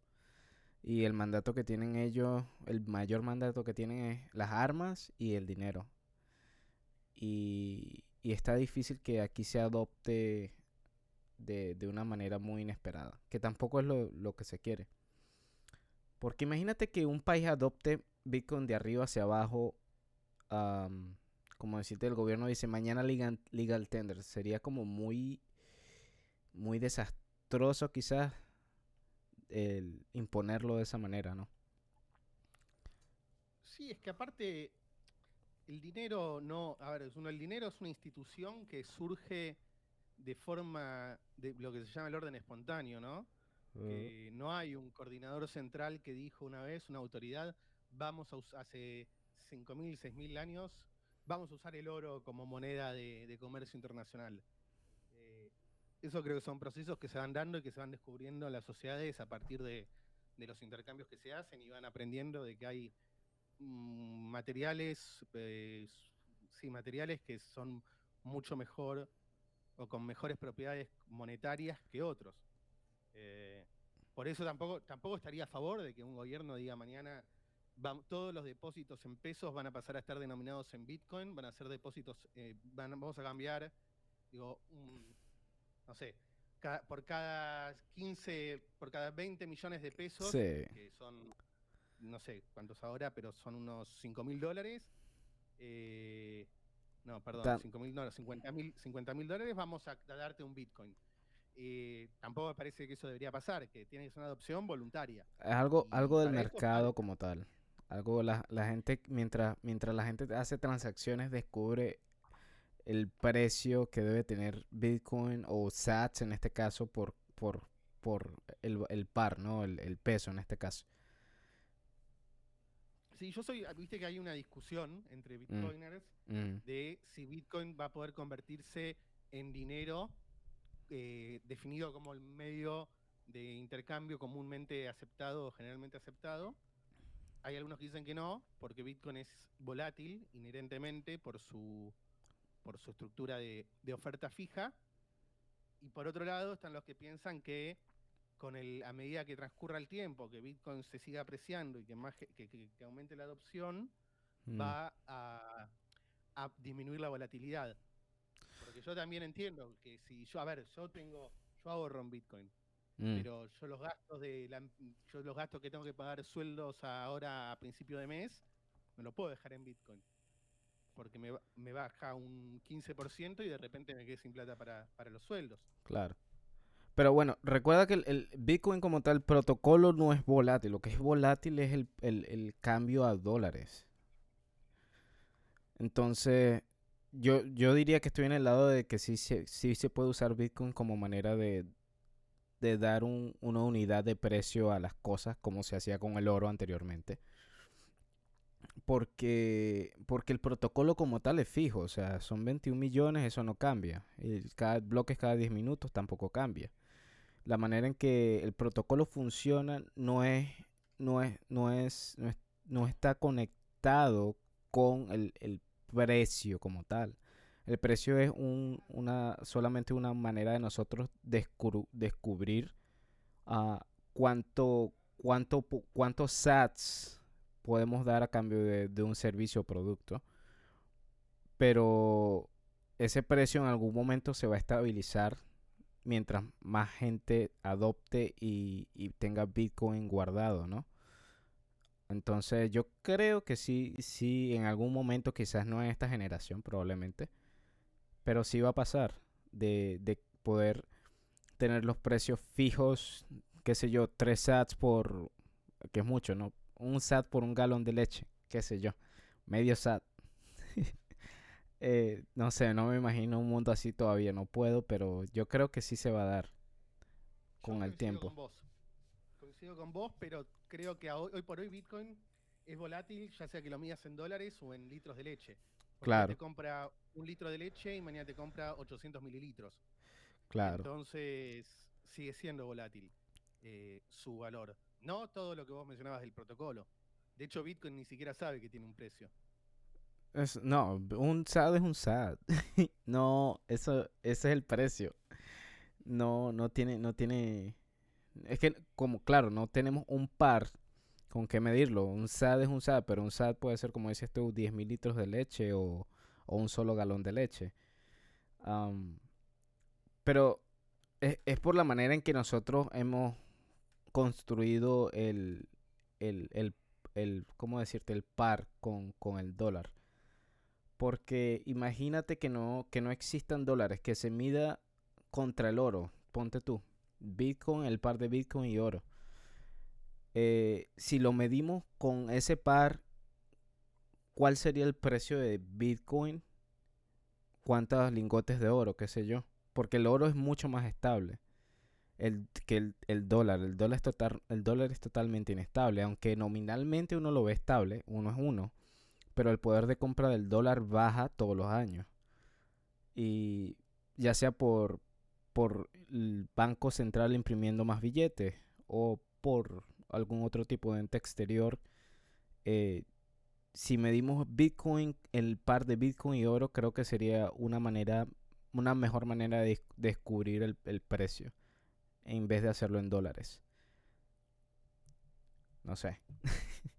Y el mandato que tienen ellos, el mayor mandato que tienen es las armas y el dinero. Y, y está difícil que aquí se adopte de, de una manera muy inesperada, que tampoco es lo, lo que se quiere. Porque imagínate que un país adopte Bitcoin de arriba hacia abajo, como decirte, el gobierno dice mañana legal, legal tender, sería como muy, muy desastroso quizás imponerlo de esa manera, ¿no? Sí, es que aparte el dinero no, a ver, el dinero es una institución que surge de forma de lo que se llama el orden espontáneo, ¿no? No hay un coordinador central que dijo una vez, una autoridad, vamos a hace 5.000, 6.000 años, vamos a usar el oro como moneda de, comercio internacional. Eh, eso creo que son procesos que se van dando y que se van descubriendo en las sociedades a partir de, los intercambios que se hacen y van aprendiendo de que hay mm, materiales, eh, sí, materiales que son mucho mejor o con mejores propiedades monetarias que otros. Eh, por eso tampoco, tampoco estaría a favor de que un gobierno diga mañana todos los depósitos en pesos van a pasar a estar denominados en Bitcoin, van a ser depósitos, eh, vamos a cambiar, digo, no sé, por cada 15, por cada 20 millones de pesos, que son, no sé cuántos ahora, pero son unos 5 mil dólares, eh, no, perdón, 5 mil, no, 50 mil dólares, vamos a, darte un Bitcoin. Eh, tampoco me parece que eso debería pasar, que tiene que ser una adopción voluntaria. Es algo, algo del mercado como tal. Algo la, la gente, mientras, mientras la gente hace transacciones, descubre el precio que debe tener Bitcoin o Sats en este caso por, por, por el, el par, ¿no? El, el peso en este caso. Sí, yo soy, viste que hay una discusión entre mm. bitcoiners mm. de si Bitcoin va a poder convertirse en dinero eh, definido como el medio de intercambio comúnmente aceptado o generalmente aceptado. Hay algunos que dicen que no, porque Bitcoin es volátil inherentemente por su, por su estructura de oferta fija. Y por otro lado están los que piensan que con el, a medida que transcurra el tiempo, que Bitcoin se siga apreciando y que, más, que, que, aumente la adopción, mm. va a, a, disminuir la volatilidad. Porque yo también entiendo que si yo, a ver, yo tengo, yo ahorro en Bitcoin, mm. pero yo los de la, yo los gastos que tengo que pagar sueldos ahora a principio de mes, me lo puedo dejar en Bitcoin. Porque me, me baja un 15% y de repente me quedé sin plata para, para los sueldos. Claro. Pero bueno, recuerda que el, Bitcoin como tal, protocolo no es volátil. Lo que es volátil es el, cambio a dólares. Entonces, yo, yo diría que estoy en el lado de que sí, sí, se puede usar Bitcoin como manera de, de dar una unidad de precio a las cosas como se hacía con el oro anteriormente. porque, porque el protocolo como tal es fijo, o sea, son 21 millones, eso no cambia. Y cada bloque cada 10 minutos tampoco cambia. La manera en que el protocolo funciona no es, no es, no es, no, está conectado con el, el, precio como tal. El precio es un, una, solamente una manera de nosotros descubrir uh, cuánto, cuánto, cuántos sats podemos dar a cambio de, un servicio o producto. Pero ese precio en algún momento se va a estabilizar mientras más gente adopte y, tenga Bitcoin guardado, ¿no? Entonces yo creo que sí, sí, en algún momento, quizás no en esta generación probablemente, pero sí va a pasar de, de poder tener los precios fijos, qué sé yo, 3 sats por, que es mucho, ¿no? un SAT por un galón de leche, qué sé yo, medio SAT. Eh, no sé, no me imagino un mundo así todavía, no puedo, pero yo creo que sí se va a dar con el tiempo. Con vos. Coincido con vos, pero creo que hoy, por hoy Bitcoin es volátil, ya sea que lo midas en dólares o en litros de leche. Claro. Te compra un litro de leche y mañana te compra 800 mililitros. Claro. Entonces sigue siendo volátil eh, su valor. No todo lo que vos mencionabas del protocolo. De hecho, Bitcoin ni siquiera sabe que tiene un precio. no, un SAD es un SAD. no, eso, ese es el precio. No, no tiene, no tiene. Es que, como claro, no tenemos un par con qué medirlo. Un SAD es un SAD, pero un SAD puede ser, como dices tú, 10 mil litros de leche o, un solo galón de leche. pero es, es, por la manera en que nosotros hemos construido el, el, el, el ¿cómo decirte? El par con, con el dólar. Porque imagínate que no, que no existan dólares, que se mida contra el oro. Ponte tú. Bitcoin, el par de Bitcoin y oro. Eh, si lo medimos con ese par, ¿cuál sería el precio de Bitcoin? ¿Cuántos lingotes de oro? ¿Qué sé yo? Porque el oro es mucho más estable el, que el, dólar. El dólar, es total, el dólar es totalmente inestable. Aunque nominalmente uno lo ve estable, uno es uno. Pero el poder de compra del dólar baja todos los años. Y ya sea por, por el Banco Central imprimiendo más billetes o por algún otro tipo de ente exterior. Eh, si medimos Bitcoin, el par de Bitcoin y oro, creo que sería una manera, una mejor manera de descubrir el, el precio en vez de hacerlo en dólares. No sé.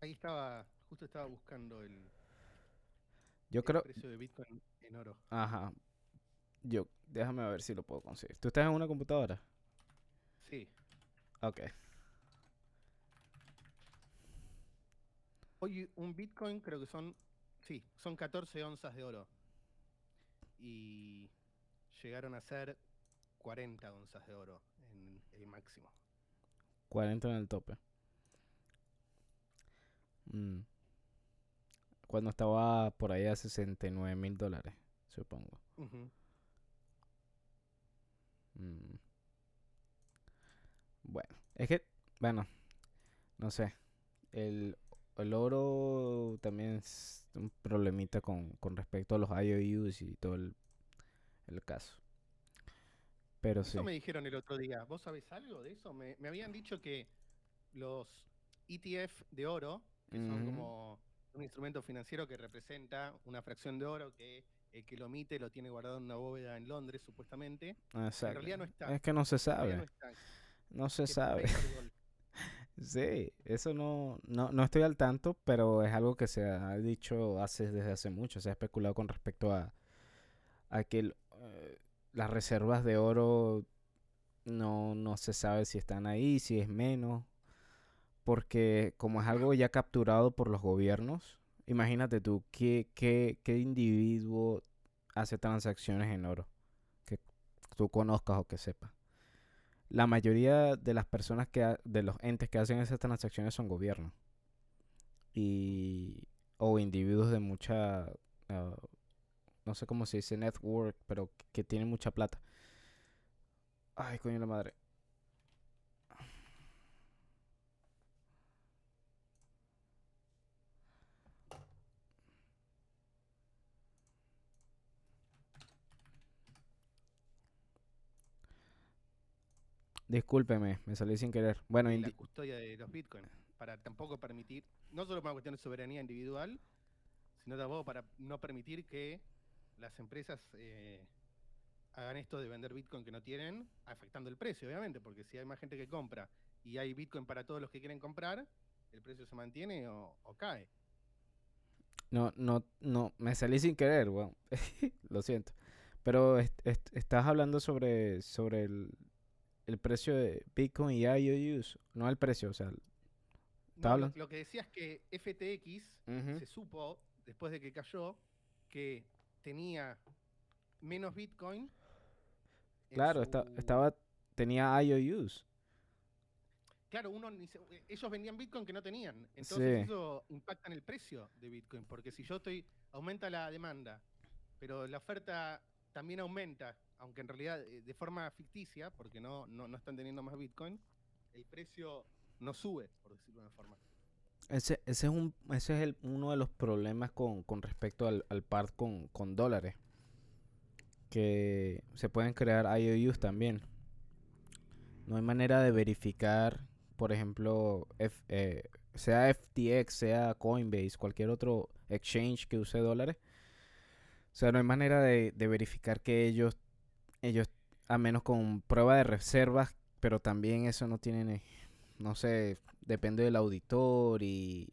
Ahí estaba, justo estaba buscando el, Yo creo... precio de Bitcoin en oro. Ajá. Yo, déjame ver si lo puedo conseguir. ¿Tú estás en una computadora? Sí. Ok. Hoy un Bitcoin creo que son, sí, son 14 onzas de oro y llegaron a ser 40 onzas de oro en el máximo. 40 en el tope. Mm. Cuando estaba por ahí a 69 mil dólares, supongo. Mm. Bueno, es que, bueno, no sé. El, el oro también es un problemita con, con respecto a los IOUs y todo el, el caso. Pero eso sí. me dijeron el otro día. ¿Vos sabés algo de eso? Me, me habían dicho que los ETF de oro, que son como un instrumento financiero que representa una fracción de oro que el que lo emite lo tiene guardado en una bóveda en Londres, supuestamente. En realidad no está. Es que no se sabe. No, no, se sabe. Sí, eso no, no, no estoy al tanto, pero es algo que se ha dicho hace, desde hace mucho. Se ha especulado con respecto a, a que eh, las reservas de oro no, no se sabe si están ahí, si es menos. Porque como es algo ya capturado por los gobiernos, imagínate tú, ¿qué, qué, qué individuo hace transacciones en oro? Que tú conozcas o que sepas. La mayoría de las personas que de los entes que hacen esas transacciones son gobiernos y o individuos de mucha ah, no sé cómo se dice network pero que, tienen mucha plata. Ay coño la madre discúlpeme, me salí sin querer. Bueno, la custodia de los bitcoins, para tampoco permitir, no solo por una cuestión de soberanía individual, sino tampoco para no permitir que las empresas eh, hagan esto de vender bitcoin que no tienen, afectando el precio, obviamente, porque si hay más gente que compra y hay bitcoin para todos los que quieren comprar, el precio se mantiene o, o cae. no, no, no, me salí sin querer, weón. Lo siento. Pero est- est- estás hablando sobre, sobre el, el precio de Bitcoin y IOUs, no el precio, o sea, No, lo, que decía es que FTX se supo, después de que cayó, que tenía menos bitcoin. claro, su- estaba, tenía IOUs. Claro, uno ni se- ellos vendían Bitcoin que no tenían. Entonces Sí. eso impacta en el precio de Bitcoin. Porque si yo estoy, aumenta la demanda, pero la oferta también aumenta, aunque en realidad eh, de forma ficticia, porque no, no, no están teniendo más Bitcoin, el precio no sube, por decirlo de una forma. Ese, ese es, un, ese es el- uno de los problemas con, con respecto al, al par con, con dólares. Que se pueden crear IOUs también. No hay manera de verificar, por ejemplo, eh, sea FTX, sea Coinbase, cualquier otro exchange que use dólares. O sea, no hay manera de, de verificar que ellos, ellos, a menos con prueba de reservas, pero también eso no tienen, no sé, depende del auditor y,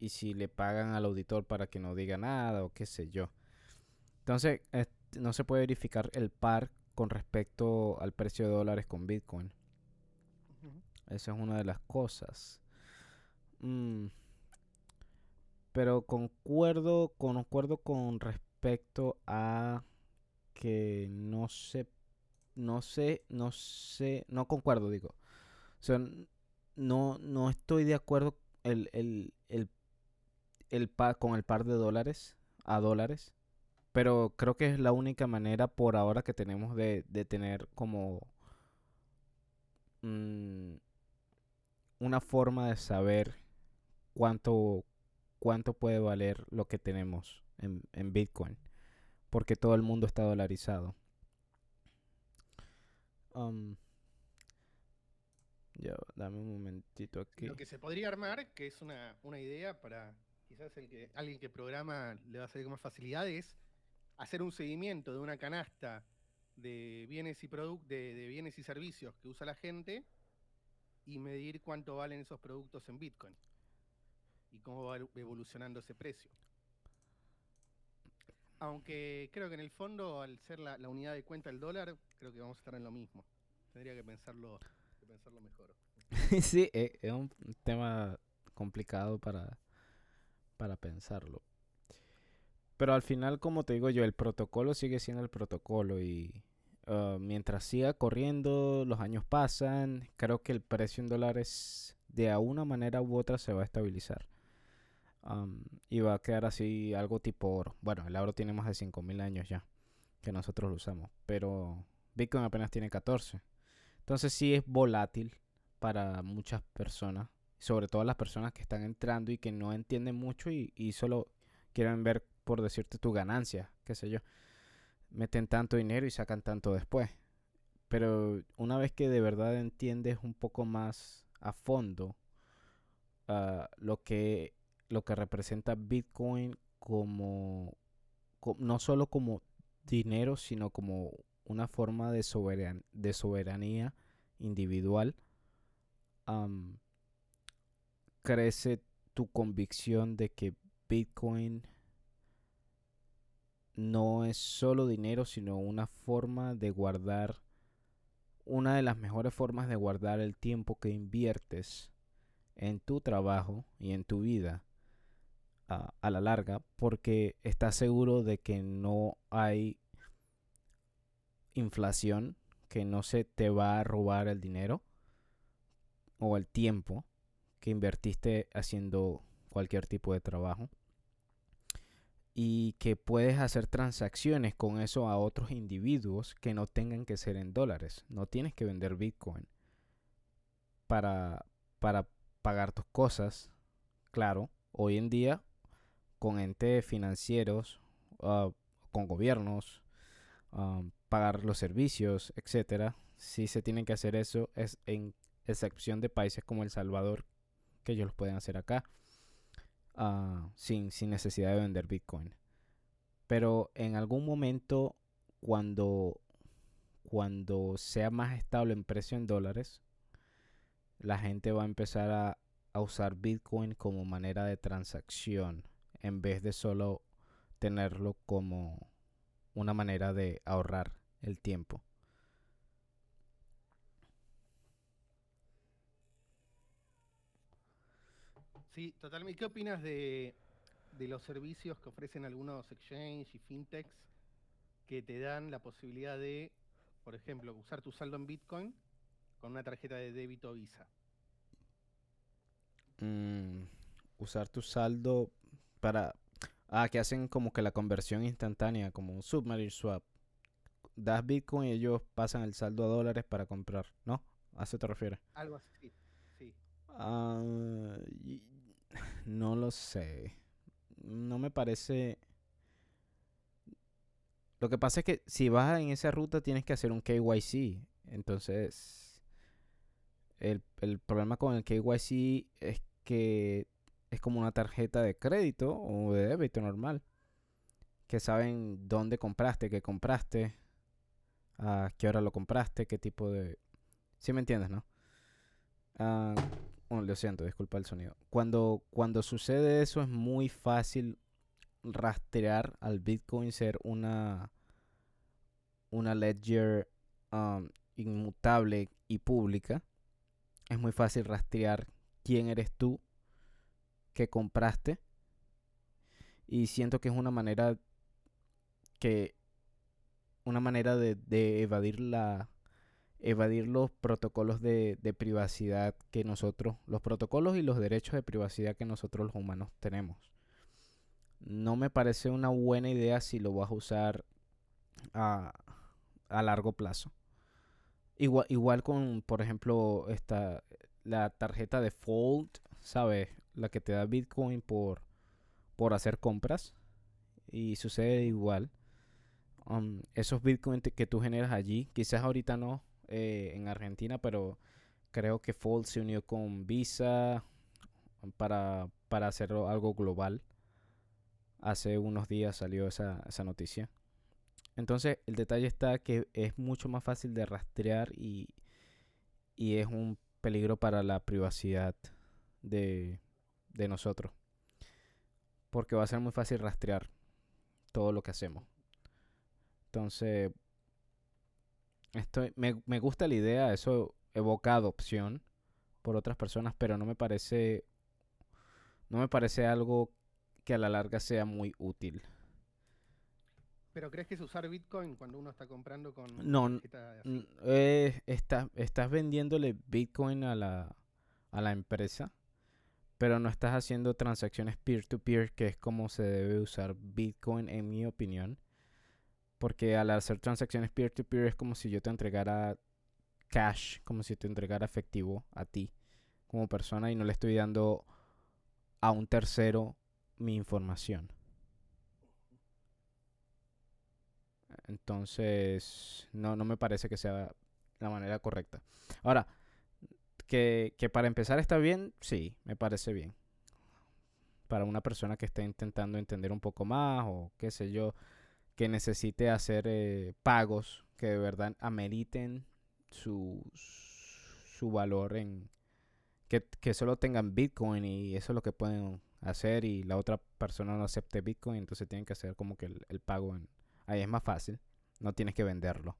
y si le pagan al auditor para que no diga nada o qué sé yo. Entonces, no se puede verificar el par con respecto al precio de dólares con Bitcoin. Esa es una de las cosas. Mm. Pero concuerdo, concuerdo con respecto a que no sé, no sé, no sé, no concuerdo, digo. O sea, no, no estoy de acuerdo el, el, el, el con el par de dólares a dólares. Pero creo que es la única manera por ahora que tenemos de, de tener como mm, una forma de saber cuánto, cuánto puede valer lo que tenemos en, en Bitcoin. Porque todo el mundo está dolarizado. Um, ya, dame un momentito aquí. Lo que se podría armar, que es una, una idea para quizás el que, alguien que programa le va a salir con más facilidad, es hacer un seguimiento de una canasta de bienes y produc- de, de bienes y servicios que usa la gente y medir cuánto valen esos productos en Bitcoin y cómo va evolucionando ese precio. Aunque creo que en el fondo, al ser la, unidad de cuenta el dólar, creo que vamos a estar en lo mismo. Tendría que pensarlo, pensarlo mejor. sí, e- es un tema complicado para, para pensarlo. Pero al final, como te digo yo, el protocolo sigue siendo el protocolo y ah, mientras siga corriendo, los años pasan, creo que el precio en dólares de a una manera u otra se va a estabilizar. Am, y va a quedar así algo tipo oro. Bueno, el oro tiene más de 5.000 años ya que nosotros lo usamos, pero Bitcoin apenas tiene 14. Entonces sí es volátil para muchas personas, sobre todo las personas que están entrando y que no entienden mucho y, y solo quieren ver, por decirte, tu ganancia, qué sé yo. Meten tanto dinero y sacan tanto después. Pero una vez que de verdad entiendes un poco más a fondo ah, lo que lo que representa Bitcoin como, co- no solo como dinero, sino como una forma de, soberan- de soberanía individual, crece tu convicción de que Bitcoin no es solo dinero, sino una forma de guardar, una de las mejores formas de guardar el tiempo que inviertes en tu trabajo y en tu vida a, la larga, porque estás seguro de que no hay inflación, que no se te va a robar el dinero o el tiempo que invertiste haciendo cualquier tipo de trabajo y que puedes hacer transacciones con eso a otros individuos que no tengan que ser en dólares. No tienes que vender Bitcoin para, para pagar tus cosas. Claro, hoy en día con entes financieros, ah, con gobiernos, ah, pagar los servicios, etcétera, sí se tiene que hacer eso, es en excepción de países como El Salvador, que ellos lo pueden hacer acá, ah, sin, sin necesidad de vender Bitcoin. Pero en algún momento, cuando, cuando sea más estable en precio en dólares, la gente va a empezar a, a usar Bitcoin como manera de transacción en vez de solo tenerlo como una manera de ahorrar el tiempo. Sí, totalmente. ¿Qué opinas de, de los servicios que ofrecen algunos exchange y fintechs que te dan la posibilidad de, por ejemplo, usar tu saldo en Bitcoin con una tarjeta de débito Visa? Mm, usar tu saldo para... Ah, que hacen como que la conversión instantánea, como un submarine swap. Das Bitcoin y ellos pasan el saldo a dólares para comprar, ¿no? ¿A eso te refieres? Algo así, sí. Y- no lo sé. No me parece... Lo que pasa es que si vas en esa ruta tienes que hacer un KYC. Entonces, el, el problema con el KYC es que es como una tarjeta de crédito o de débito normal. Que saben dónde compraste, qué compraste, a qué hora lo compraste, qué tipo de... ¿Sí me entiendes, no? Oh, lo siento, disculpa el sonido. Cuando, cuando sucede eso es muy fácil rastrear al Bitcoin ser una, una ledger um, inmutable y pública. Es muy fácil rastrear quién eres tú que compraste. Y siento que es una manera que una manera de, de evadir la evadir los protocolos de, de privacidad que nosotros, los protocolos y los derechos de privacidad que nosotros los humanos tenemos. No me parece una buena idea si lo vas a usar a, a largo plazo. Igual, igual con, por ejemplo, esta, la tarjeta de Fold, ¿sabes? La que te da Bitcoin por, por hacer compras. Y sucede igual. Um, esos Bitcoin que tú generas allí, quizás ahorita no eh, en Argentina, pero creo que Fold se unió con Visa para, para hacer algo global. Hace unos días salió esa, esa noticia. Entonces, el detalle está que es mucho más fácil de rastrear y, y es un peligro para la privacidad de, de nosotros. Porque va a ser muy fácil rastrear todo lo que hacemos. Entonces, estoy, me, me gusta la idea, eso evoca adopción por otras personas, pero no me parece, no me parece algo que a la larga sea muy útil. ¿Pero crees que es usar Bitcoin cuando uno está comprando con No, eh, está- estás vendiéndole Bitcoin a la, a la empresa, pero no estás haciendo transacciones peer-to-peer, que es como se debe usar Bitcoin, en mi opinión. Porque al hacer transacciones peer-to-peer es como si yo te entregara cash, como si te entregara efectivo a ti como persona y no le estoy dando a un tercero mi información. Entonces, no, no me parece que sea la manera correcta. Ahora, que, que para empezar está bien, sí, me parece bien. Para una persona que esté intentando entender un poco más o qué sé yo, que necesite hacer eh, pagos que de verdad ameriten su, su valor en... Que, que solo tengan Bitcoin y eso es lo que pueden hacer y la otra persona no acepte Bitcoin, entonces tienen que hacer como que el, el pago en... Ahí es más fácil, no tienes que venderlo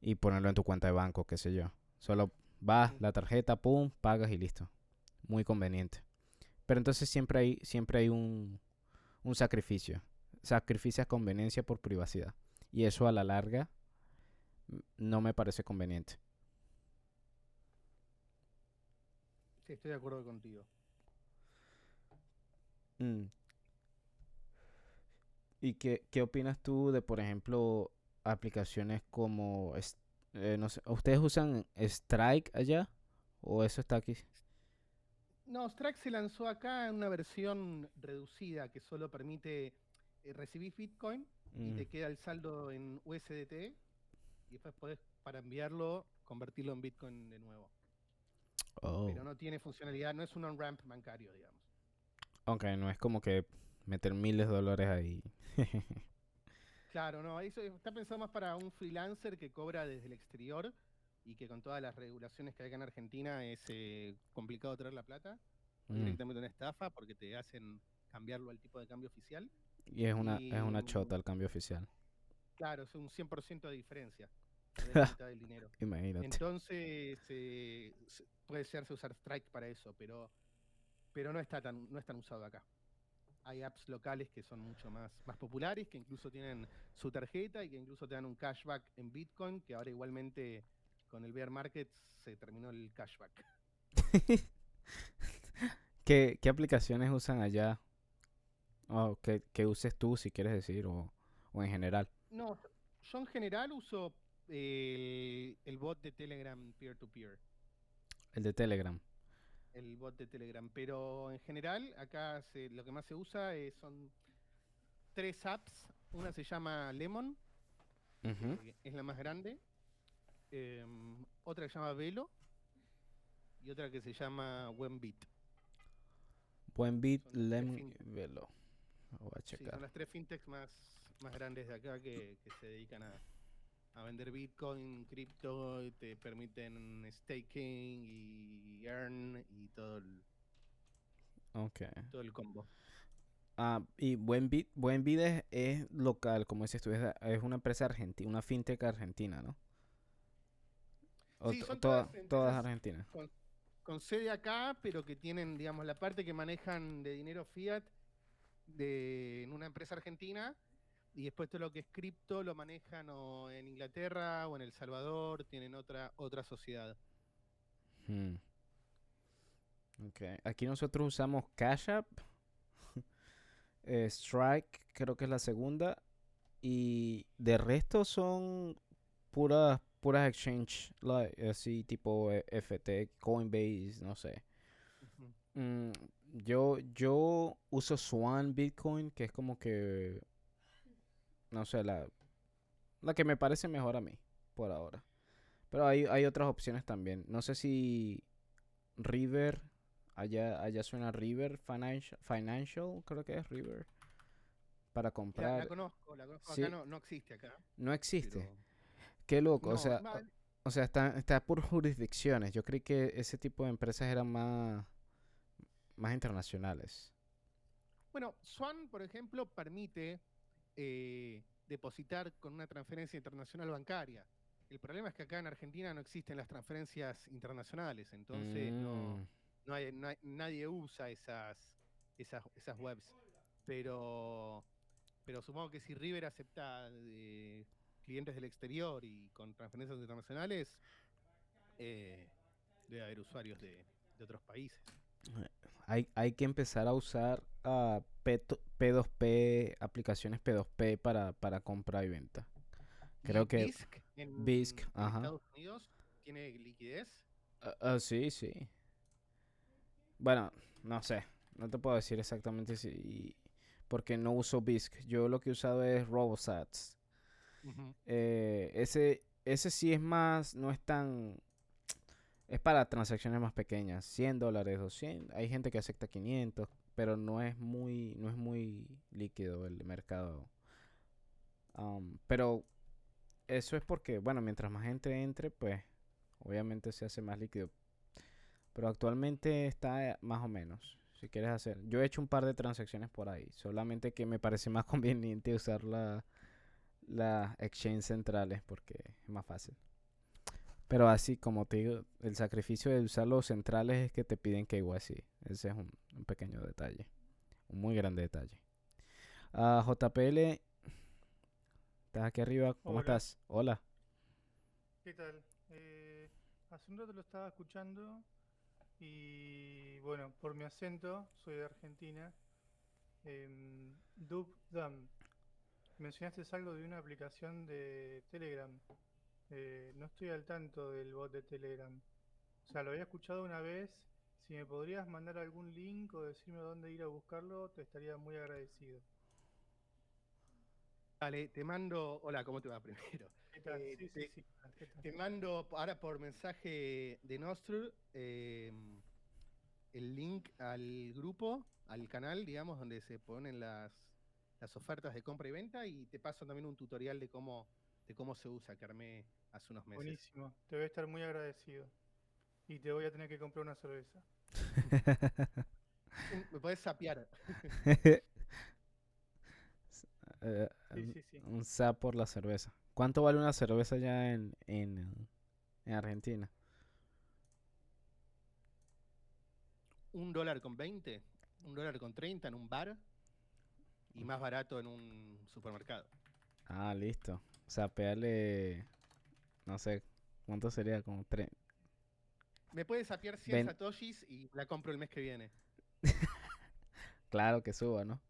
y ponerlo en tu cuenta de banco, qué sé yo. Solo vas, la tarjeta, pum, pagas y listo. Muy conveniente. Pero entonces siempre hay, siempre hay un, un sacrificio. Sacrificas conveniencia por privacidad. Y eso a la larga mm, no me parece conveniente. Sí, estoy de acuerdo contigo. Mm. ¿Y qué, qué opinas tú de, por ejemplo, aplicaciones como, eh, no sé, ¿ustedes usan Strike allá? ¿O eso está aquí? No, Strax se lanzó acá en una versión reducida que solo permite eh, recibir Bitcoin y Mm. te queda el saldo en USDT y después podés para enviarlo, convertirlo en Bitcoin de nuevo. Oh. Pero no tiene funcionalidad, no es un on-ramp bancario, digamos. Ok, no es como que meter miles de dólares ahí. Claro, no, eso está pensado más para un freelancer que cobra desde el exterior y que con todas las regulaciones que hay acá en Argentina es eh, complicado traer la plata. Mm, Directamente una estafa porque te hacen cambiarlo al tipo de cambio oficial. Y es una, es una chota el cambio oficial. Claro, es un 100% de diferencia. del dinero. Imagínate. Entonces eh, se- puede serse usar Strike para eso, pero, pero no está tan, no es tan usado acá. Hay apps locales que son mucho más, más populares, que incluso tienen su tarjeta y que incluso te dan un cashback en Bitcoin, que ahora igualmente con el bear market se terminó el cashback. ¿Qué, qué aplicaciones usan allá? O que, que uses tú, si quieres decir, o, o en general. No, yo en general uso eh, el, el bot de Telegram peer-to-peer. El de Telegram. El bot de Telegram. Pero en general, acá se- lo que más se usa eh, son tres apps. Una se llama Lemon, Ujú. que es la más grande. em, otra que se llama Velo. Y otra que se llama Wenbit. Buen beat, Son tres Lemon y Velo. Lo voy a Sí, checar. son las tres fintechs más, más grandes de acá que, que se dedican a, a vender Bitcoin, cripto, y te permiten staking y earn y todo el, todo el combo. Ah, y Buen Beat, Buen es, local, como dices tú, es, es una empresa argentina, una fintech argentina, ¿no? O Sí, son toda- todas todas argentinas. con sede acá, pero que tienen, digamos, la parte que manejan de dinero fiat de, en una empresa argentina y después todo lo que es cripto lo manejan o en Inglaterra o en El Salvador, tienen otra otra sociedad. Hmm. Ok, Aquí nosotros usamos Cash App, eh, Strike, creo que es la segunda, y de resto son puras puras exchange, like, así tipo eh, FT, Coinbase, no sé. Mm, yo, yo uso Swan Bitcoin, que es como que, no sé, la, la que me parece mejor a mí, por ahora. Pero hay, hay otras opciones también. No sé si River, allá, allá suena River Financial, Financial, creo que es River, para La, la comprar. conozco, la conozco Sí. acá, no, no existe acá. No existe. pero- Qué loco, o sea, o sea, está, está por jurisdicciones. Yo creí que ese tipo de empresas eran más, más internacionales. Bueno, Swan, por ejemplo, permite eh, depositar con una transferencia internacional bancaria. El problema es que acá en Argentina no existen las transferencias internacionales, entonces no, Mm, no hay, no hay- nadie usa esas, esas, esas webs. Pero, pero supongo que si River acepta eh, clientes del exterior y con transferencias internacionales, eh, debe haber usuarios de, de otros países. Hay, hay que empezar a usar ah, P2- P2P, aplicaciones P2P para, para compra y venta. Creo Y que- BISC en, BISC, en ajá. Estados Unidos tiene liquidez. Ah, ah, sí, sí. Bueno, no sé. No te puedo decir exactamente si... Porque no uso BISC. Yo lo que he usado es RoboSats. Eh, ese, ese sí es más, no es tan... Es para transacciones más pequeñas, 100 dólares, 200. Hay gente que acepta 500, pero no es muy, no es muy líquido el mercado. Am, pero eso es porque, bueno, mientras más gente entre, pues obviamente se hace más líquido. Pero actualmente está eh, más o menos, si quieres hacer. Yo he hecho un par de transacciones por ahí, solamente que me parece más conveniente usar la, las exchange centrales porque es más fácil. Pero así como te digo, el sacrificio de usar los centrales es que te piden KYC. Ese es un, un pequeño detalle. Un muy grande detalle. Ah, JPL, estás aquí arriba. ¿Cómo Hola. estás? Hola. ¿Qué tal? Eh, hace un rato lo estaba escuchando y bueno, por mi acento, soy de Argentina. em, Dub Dam. Mencionaste algo de una aplicación de Telegram. Eh, no estoy al tanto del bot de Telegram. O sea, lo había escuchado una vez. Si me podrías mandar algún link o decirme dónde ir a buscarlo, te estaría muy agradecido. Dale, te mando. Hola, ¿cómo te va primero? ¿Qué tal? Eh, Sí, sí, te- sí, ¿qué tal? Te mando ahora por mensaje de Nostr eh, el link al grupo, al canal, digamos, donde se ponen las, las ofertas de compra y venta y te paso también un tutorial de cómo, de cómo se usa que armé hace unos meses. Buenísimo. Te voy a estar muy agradecido. Y te voy a tener que comprar una cerveza. Me podés sapear. Eh, Sí, un- sí, sí. un zap por la cerveza. ¿Cuánto vale una cerveza ya en, en, en Argentina? Un dólar con 20, un dólar con 30 en un bar y más barato en un supermercado. Ah, listo. O sea, pegarle, no sé, ¿cuánto sería? Como tres. Me puedes sapear 100 Ven- satoshis y la compro el mes que viene. Claro que suba, ¿no?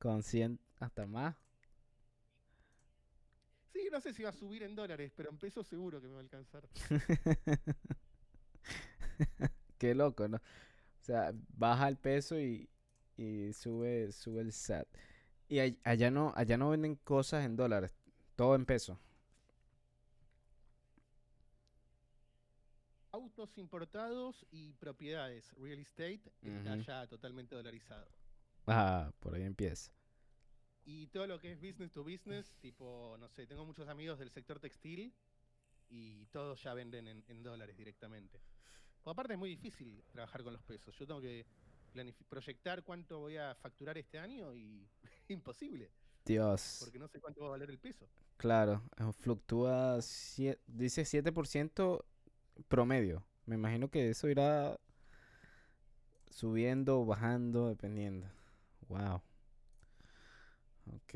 Con 100 hasta más. Sí, no sé si va a subir en dólares, pero en pesos seguro que me va a alcanzar. Qué loco, ¿no? O sea, baja el peso y, y sube, sube el SAT. Y all- allá no, allá no venden cosas en dólares, todo en pesos. Autos importados y propiedades, real estate, está ya totalmente dolarizado. Ah, por ahí empieza. Y todo lo que es business to business, tipo, no sé, tengo muchos amigos del sector textil y todos ya venden en, en dólares directamente. Por aparte es muy difícil trabajar con los pesos. Yo tengo que proyectar cuánto voy a facturar este año y imposible, Dios. porque no sé cuánto va a valer el peso. Claro, eh, fluctúa, sie- dice 7% promedio. Me imagino que eso irá subiendo o bajando, dependiendo. Wow. Ok.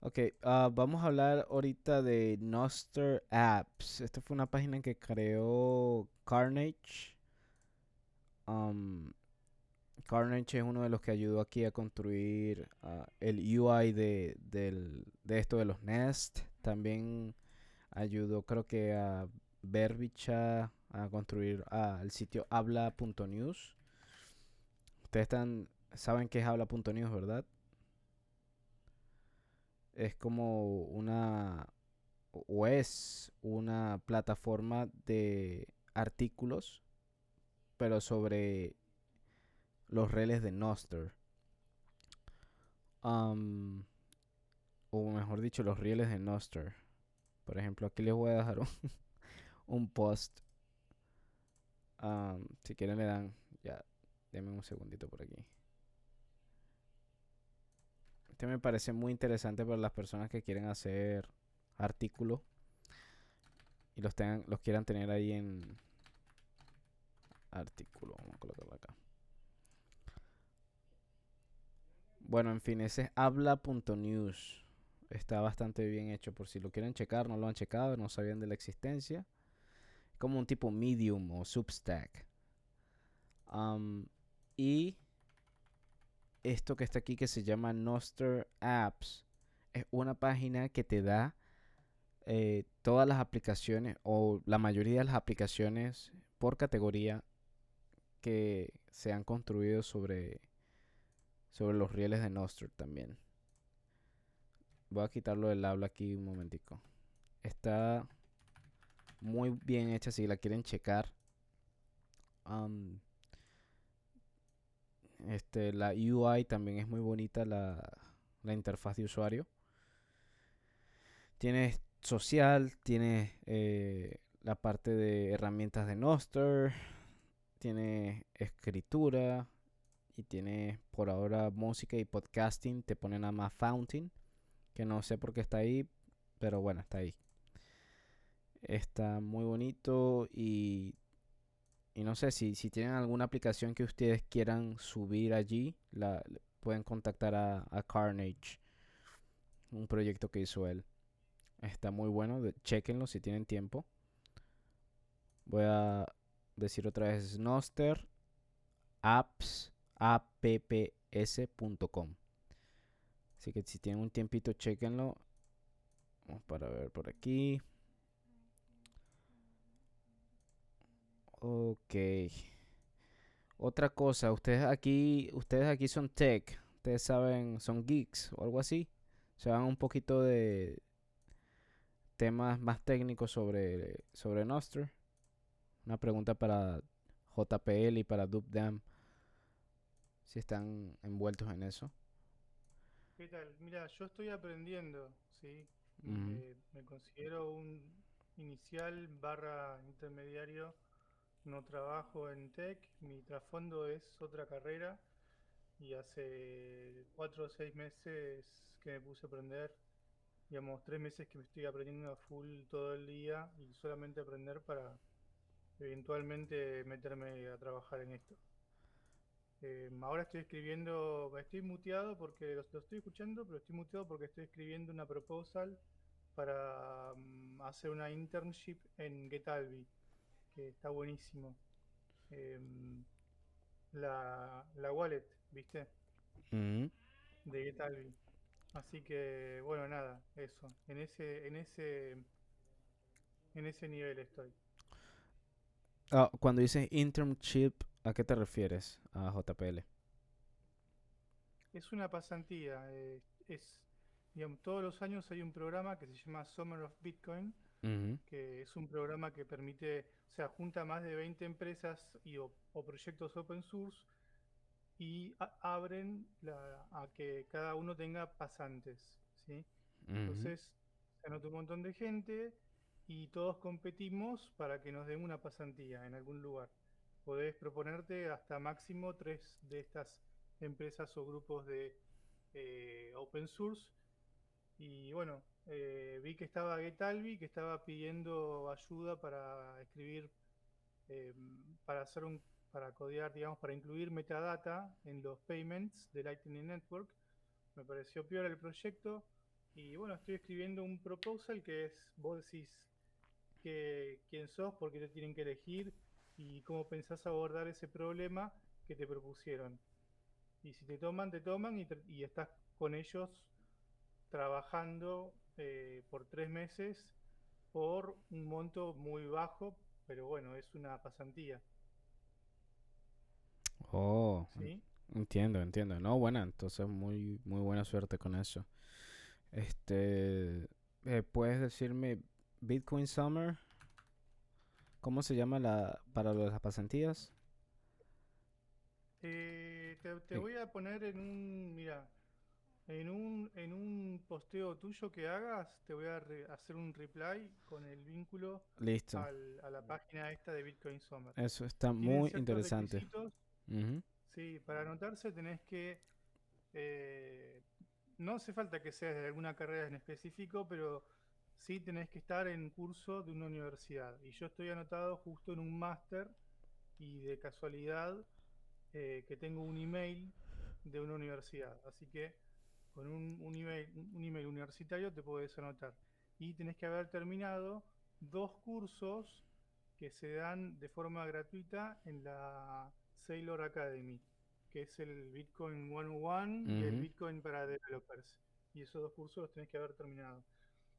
Ok, ah, vamos a hablar ahorita de Noster Apps. Esta fue una página que creó Carnage. Um, Carnage es uno de los que ayudó aquí a construir ah, el UI de, del- de esto de los Nest. También ayudó creo que a Berbicha a construir ah, el sitio habla.news. Ustedes están, saben qué es habla.news, ¿verdad? Es como una o es una plataforma de artículos, pero sobre los reles de Noster. Am, o mejor dicho, los rieles de Noster. Por ejemplo, aquí les voy a dejar un, un post. Am, si quieren le dan, ya, denme un segundito por aquí. Este me parece muy interesante para las personas que quieren hacer artículos y los tengan, los quieran tener ahí en artículo. Vamos a colocarlo acá. Bueno, en fin, ese es habla.news. Está bastante bien hecho por si lo quieren checar, no lo han checado, no sabían de la existencia. Como un tipo medium o substack. Y esto que está aquí que se llama Noster Apps es una página que te da eh, todas las aplicaciones o la mayoría de las aplicaciones por categoría que se han construido sobre sobre los rieles de Nostr también. Voy a quitarlo del habla aquí un momentico. Está muy bien hecha si la quieren checar. Este, la UI también es muy bonita, la, la interfaz de usuario. Tiene social, tiene eh, la parte de herramientas de Nostr, tiene escritura, y tiene por ahora música y podcasting. Te pone nada más Fountain, que no sé por qué está ahí, pero bueno, está ahí. Está muy bonito y, y no sé si, si tienen alguna aplicación que ustedes quieran subir allí, la, pueden contactar a, a Carnage, un proyecto que hizo él. Está muy bueno, chequenlo si tienen tiempo. Voy a decir otra vez Noster apps apps.com. Así que si tienen un tiempito, chequenlo. Vamos para ver por aquí. Ok. Otra cosa, ustedes aquí, ustedes aquí son tech. ustedes saben, son geeks o algo así, se van un poquito de temas más técnicos sobre, sobre Nostr. Una pregunta para JPL y para DubDam, si están envueltos en eso. ¿Qué tal? Mira, yo estoy aprendiendo, ¿sí? Eh, me considero un inicial barra intermediario. No trabajo en tech, mi trasfondo es otra carrera y hace cuatro o seis meses que me puse a aprender, digamos, tres meses que me estoy aprendiendo a full todo el día y solamente aprender para eventualmente meterme a trabajar en esto. Eh, ahora estoy escribiendo, estoy muteado porque lo, lo estoy escuchando, pero estoy muteado porque estoy escribiendo una proposal para mm, hacer una internship en GetAlbi, que está buenísimo. Em, la, la wallet, ¿viste? Ujú. De GetAlbi. Así que, bueno, nada, eso. En ese, en ese, en ese nivel estoy. Ah, cuando dices internship, ¿a qué te refieres? A JPL. Es una pasantía. eh, es, digamos, todos los años hay un programa que se llama Summer of Bitcoin, que es un programa que permite, o sea, junta más de 20 empresas y, o, o proyectos open source y a- abren la- a que cada uno tenga pasantes, ¿sí? Entonces, se anota un montón de gente y todos competimos para que nos den una pasantía en algún lugar. Podés proponerte hasta máximo tres de estas empresas o grupos de eh, open source. Y bueno, eh, vi que estaba Getalbi, que estaba pidiendo ayuda para escribir, eh, para hacer un, para codear, digamos, para incluir metadata en los payments de Lightning Network. Me pareció peor el proyecto. Y bueno, estoy escribiendo un proposal que es, vos decís que, quién sos, por qué te tienen que elegir y cómo pensás abordar ese problema que te propusieron. Y si te toman, te toman y, y estás con ellos trabajando eh, por tres meses por un monto muy bajo, pero bueno, es una pasantía, Oh, ¿sí? entiendo, entiendo. No, buena, entonces muy, muy buena suerte con eso. Este, eh, ¿puedes decirme Bitcoin Summer? ¿Cómo se llama la para las pasantías? Eh, te, te Sí. voy a poner en un, mira, en un, en un posteo tuyo que hagas, te voy a re- hacer un reply con el vínculo Listo. al- a la página esta de Bitcoin Summer. Eso está muy interesante. Sí, para anotarse tenés que, eh, no hace falta que seas de alguna carrera en específico, pero sí tenés que estar en curso de una universidad. Y yo estoy anotado justo en un máster y de casualidad eh, que tengo un email de una universidad. Así que con un, un email, un email universitario te puedes anotar. Y tenés que haber terminado dos cursos que se dan de forma gratuita en la Sailor Academy, que es el Bitcoin 101 y el. Bitcoin para developers. Y esos dos cursos los tenés que haber terminado.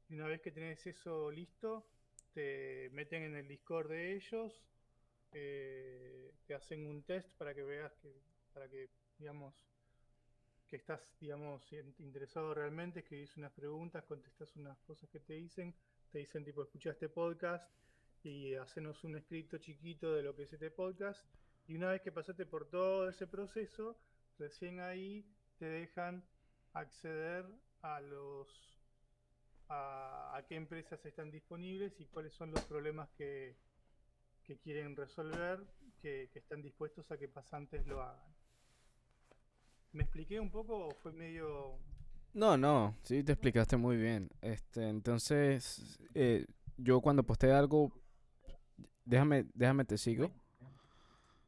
Y una vez que tenés eso listo, te meten en el Discord de ellos, eh, te hacen un test para que veas que, para que, digamos, que estás, digamos, in- interesado realmente, escribís unas preguntas, contestas unas cosas que te dicen, te dicen tipo, escucha este podcast y hacenos un escrito chiquito de lo que es este podcast. Y una vez que pasaste por todo ese proceso, recién ahí te dejan acceder a los a, a qué empresas están disponibles y cuáles son los problemas que, que quieren resolver, que, que están dispuestos a que pasantes lo hagan. ¿Me expliqué un poco o fue medio... No, no, sí te explicaste muy bien. Este, entonces, eh, yo cuando postee algo, déjame, déjame te sigo.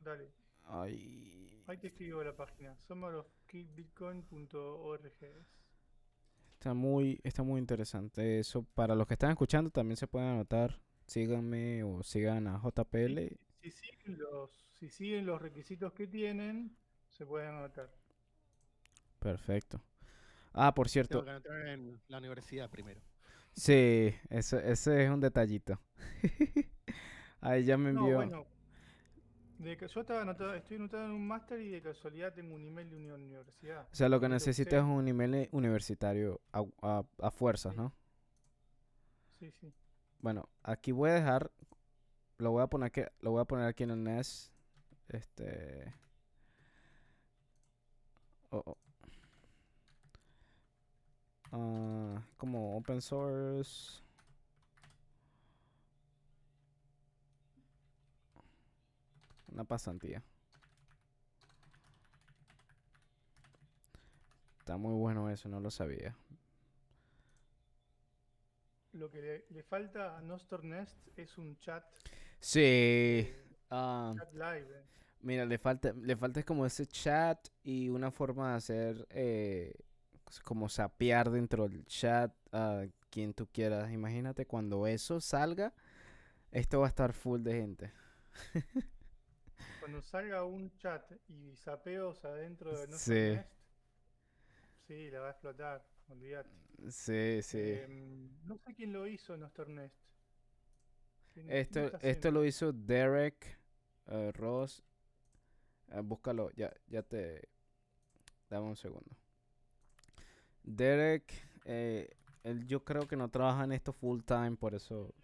Dale, Ay, ahí te escribo la página, summerofbitcoin.org. está muy, está muy interesante eso. Para los que están escuchando también se pueden anotar. Síganme o sigan a JPL. Si siguen los, si siguen los requisitos que tienen, se pueden anotar. Perfecto. Ah, por Tengo cierto, que anotar en la universidad primero. sí, eso, ese es un detallito. Ahí ya me No, envió. bueno, De yo estaba anotado- estoy anotado en un máster y de casualidad tengo un email de una universidad. O sea, lo que necesitas es un nivel eh, universitario a, a- a fuerzas, Sí. ¿no? Sí, sí. Bueno, aquí voy a dejar, lo voy a poner que, lo voy a poner aquí en el NES, este, oh, oh. Como open source. Una pasantía. Está muy bueno eso, no lo sabía. Lo que le, le falta a Nostor Nest es un chat, Sí. eh, ah, chat live. eh. Mira, le falta, le falta como ese chat y una forma de hacer eh, como sapear dentro del chat a quien tú quieras. Imagínate cuando eso salga, esto va a estar full de gente. Cuando salga un chat y sapeos adentro de Nostor Sí. Nest, sí, la va a explotar, olvídate. Sí, sí. Em, no sé quién lo hizo Nostor Nest. ¿Quién- quién Esto, esto lo hizo Derek eh, Ross. Eh, búscalo, ya, ya te... Dame un segundo. Derek, eh, él yo creo que no trabaja en esto full time, por eso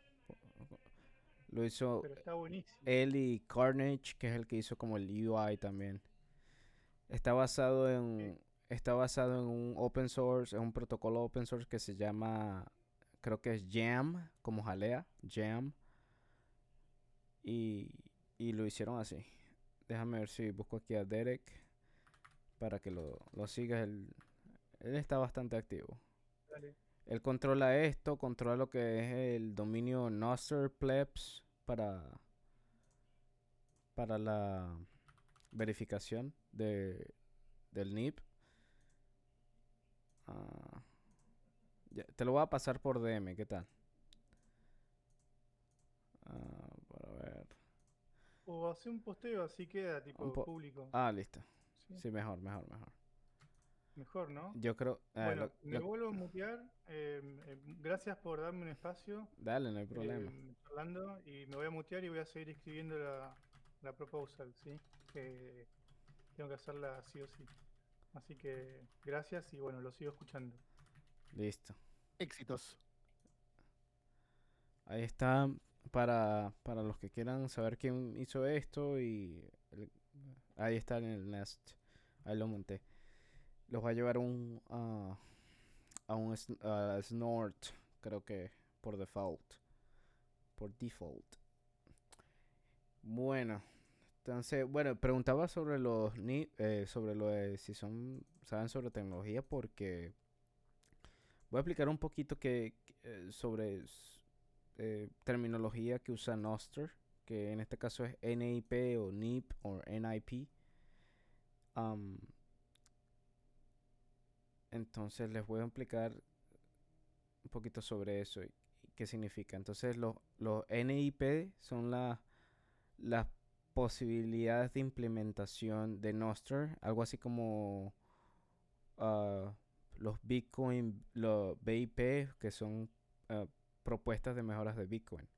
lo hizo Pero está buenísimo. él y Carnage, que es el que hizo como el UI también. Está basado en está basado en un open source, en un protocolo open source que se llama creo que es Jam, como jalea, Jam. Y, y lo hicieron así. Déjame ver si busco aquí a Derek para que lo, lo sigas. Él, él está bastante activo. Dale. Él controla esto, controla lo que es el dominio Noster Plebs para, para la verificación de, del NIP. Ah, ya, te lo voy a pasar por DM, ¿qué tal? Ah, para ver. O hace un posteo así queda, tipo po- público. Ah, listo. ¿sí? Sí, mejor, mejor, mejor. Mejor, ¿no? Yo creo... ah, bueno, lo- me lo- vuelvo a mutear. em, em, gracias por darme un espacio. dale, no hay problema. em, charlando, y me voy a mutear y voy a seguir escribiendo la, la proposal, ¿sí? Que tengo que hacerla sí o sí. Así que gracias y bueno, lo sigo escuchando. Listo. Éxitos. Ahí está para, para los que quieran saber quién hizo esto y el- ahí está en el Nest. Ahí lo monté. Los va a llevar un ah, a un a snort, creo que por default. Por default. Bueno, entonces, bueno, preguntaba sobre los ni eh, sobre lo de si son saben sobre tecnología porque voy a explicar un poquito que eh, sobre eh, terminología que usa Noster, que en este caso es NIP o NIP o NIP. Am, entonces les voy a explicar un poquito sobre eso y, qué significa. Entonces los, los NIP son la- las posibilidades de implementación de Noster, algo así como ah, los Bitcoin, los BIP, que son ah, propuestas de mejoras de Bitcoin.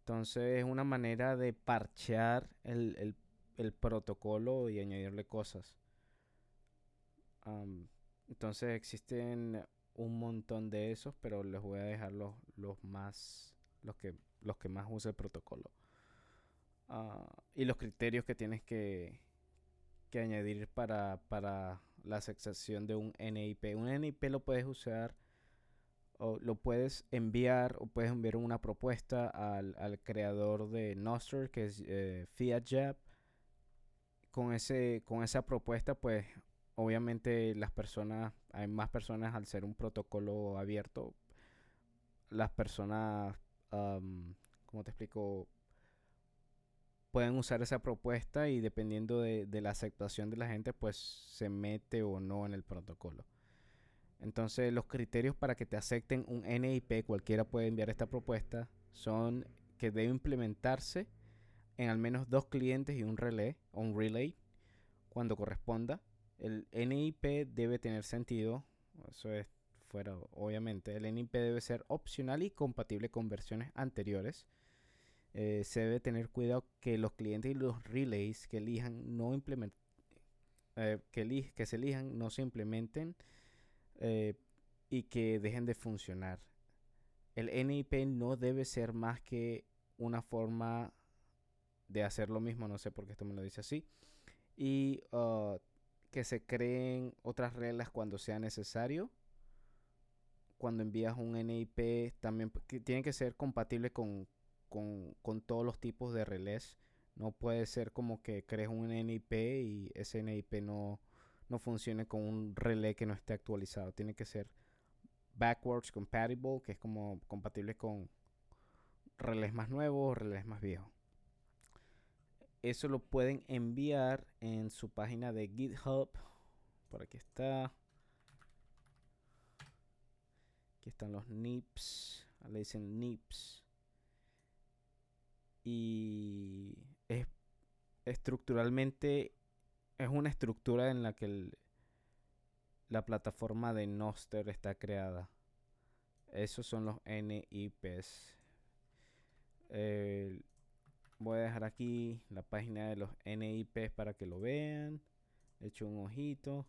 Entonces es una manera de parchear el, el- el protocolo y añadirle cosas. Entonces existen un montón de esos, pero les voy a dejar los, los más, los que, los que más usa el protocolo. Ah, y los criterios que tienes que, que añadir para, para la aceptación de un NIP. Un NIP lo puedes usar o lo puedes enviar o puedes enviar una propuesta al, al creador de Nostr, que es eh, FiatJab. Con, con esa propuesta, pues obviamente las personas, hay más personas al ser un protocolo abierto, las personas, am, ¿cómo te explico? Pueden usar esa propuesta y dependiendo de, la aceptación de la gente, pues se mete o no en el protocolo. Entonces, los criterios para que te acepten un NIP, cualquiera puede enviar esta propuesta, son que debe implementarse en al menos dos clientes y un relay, un relay, cuando corresponda. El NIP debe tener sentido, eso es fuera, obviamente. El NIP debe ser opcional y compatible con versiones anteriores. eh, se debe tener cuidado que los clientes y los relays que elijan no implementen, eh, que, que se elijan no se implementen eh, y que dejen de funcionar. El NIP no debe ser más que una forma de hacer lo mismo, no sé por qué esto me lo dice así, y uh, que se creen otras reglas cuando sea necesario. Cuando envías un NIP, también tiene que ser compatible con, con, todos los tipos de relés. No puede ser como que crees un NIP y ese NIP no, no funcione con un relé que no esté actualizado. Tiene que ser backwards compatible, que es como compatible con relés más nuevos o relés más viejos. Eso lo pueden enviar en su página de GitHub. Por aquí está. Aquí están los NIPs. Le dicen NIPs y es estructuralmente es una estructura en la que la plataforma de Noster está creada. Esos son los NIPs. Voy a dejar aquí la página de los NIPs para que lo vean. He hecho un ojito.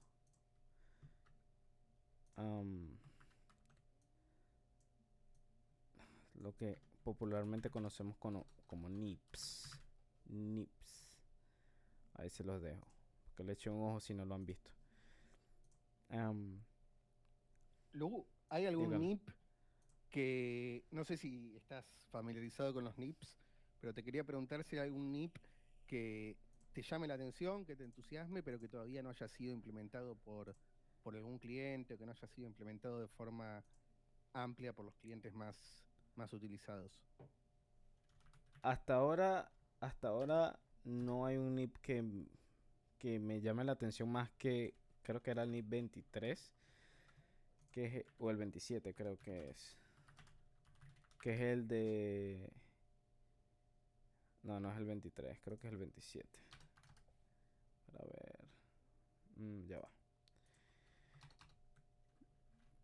lo que popularmente conocemos como, como NIPS. NIPS. Ahí se los dejo. Que le eche un ojo si no lo han visto. Luego, ¿hay algún NIP que no sé si estás familiarizado con los NIPs, pero te quería preguntar si hay algún NIP que te llame la atención, que te entusiasme, pero que todavía no haya sido implementado por, por algún cliente o que no haya sido implementado de forma amplia por los clientes más, más utilizados. Hasta ahora, hasta ahora no hay un NIP que, que me llame la atención más que creo que era el NIP 23 que es, o el 27 creo que es que es el de no no es el 23 creo que es el 27 a ver. Mm, ya va.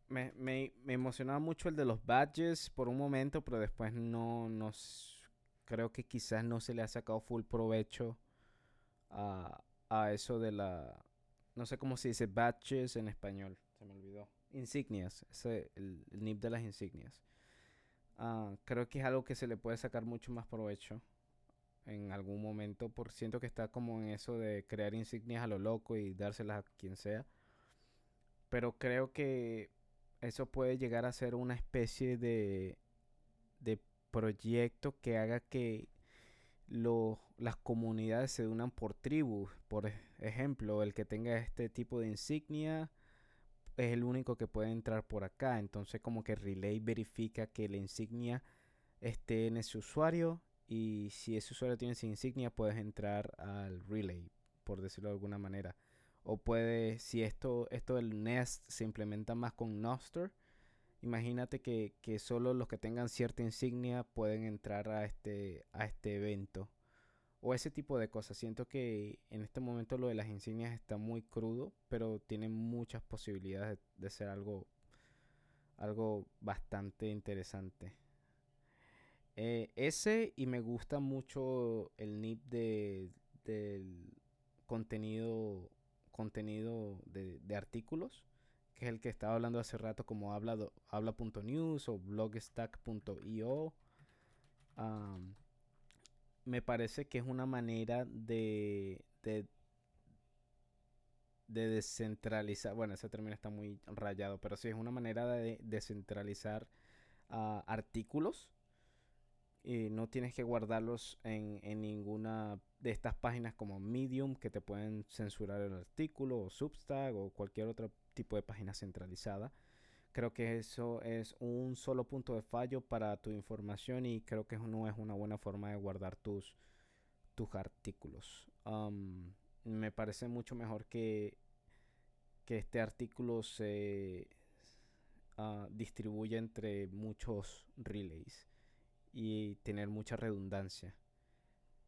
Me, me, emocionaba mucho el de los badges por un momento, pero después no, nos creo que quizás no se le ha sacado full provecho a, eso de la, no sé cómo se dice badges en español, se me olvidó. Insignias, ese, el, NIP de las insignias. Ah, creo que es algo que se le puede sacar mucho más provecho en algún momento, por siento que está como en eso de crear insignias a lo loco y dárselas a quien sea. Pero creo que eso puede llegar a ser una especie de, de proyecto que haga que las comunidades se unan por tribus. Por ejemplo, el que tenga este tipo de insignia es el único que puede entrar por acá. Entonces como que Relay verifica que la insignia esté en ese usuario y si ese usuario tiene esa insignia puedes entrar al Relay, por decirlo de alguna manera. O puede, si esto, esto del Nest se implementa más con Noster, imagínate que, que, solo los que tengan cierta insignia pueden entrar a este, a este evento. O ese tipo de cosas. Siento que en este momento lo de las insignias está muy crudo, pero tiene muchas posibilidades de, ser algo, algo bastante interesante. Eh, ese y me gusta mucho el NIP de, del contenido contenido de, artículos, que es el que estaba hablando hace rato como habla, habla.news o blogstack.io. me parece que es una manera de, de, descentralizar, bueno, ese término está muy rayado, pero sí es una manera de descentralizar ah, artículos y no tienes que guardarlos en, en, ninguna de estas páginas como Medium que te pueden censurar el artículo o Substack o cualquier otro tipo de página centralizada. Creo que eso es un solo punto de fallo para tu información y creo que no es una buena forma de guardar tus, tus artículos. Um, me parece mucho mejor que, que este artículo se uh, distribuya entre muchos relays y tener mucha redundancia.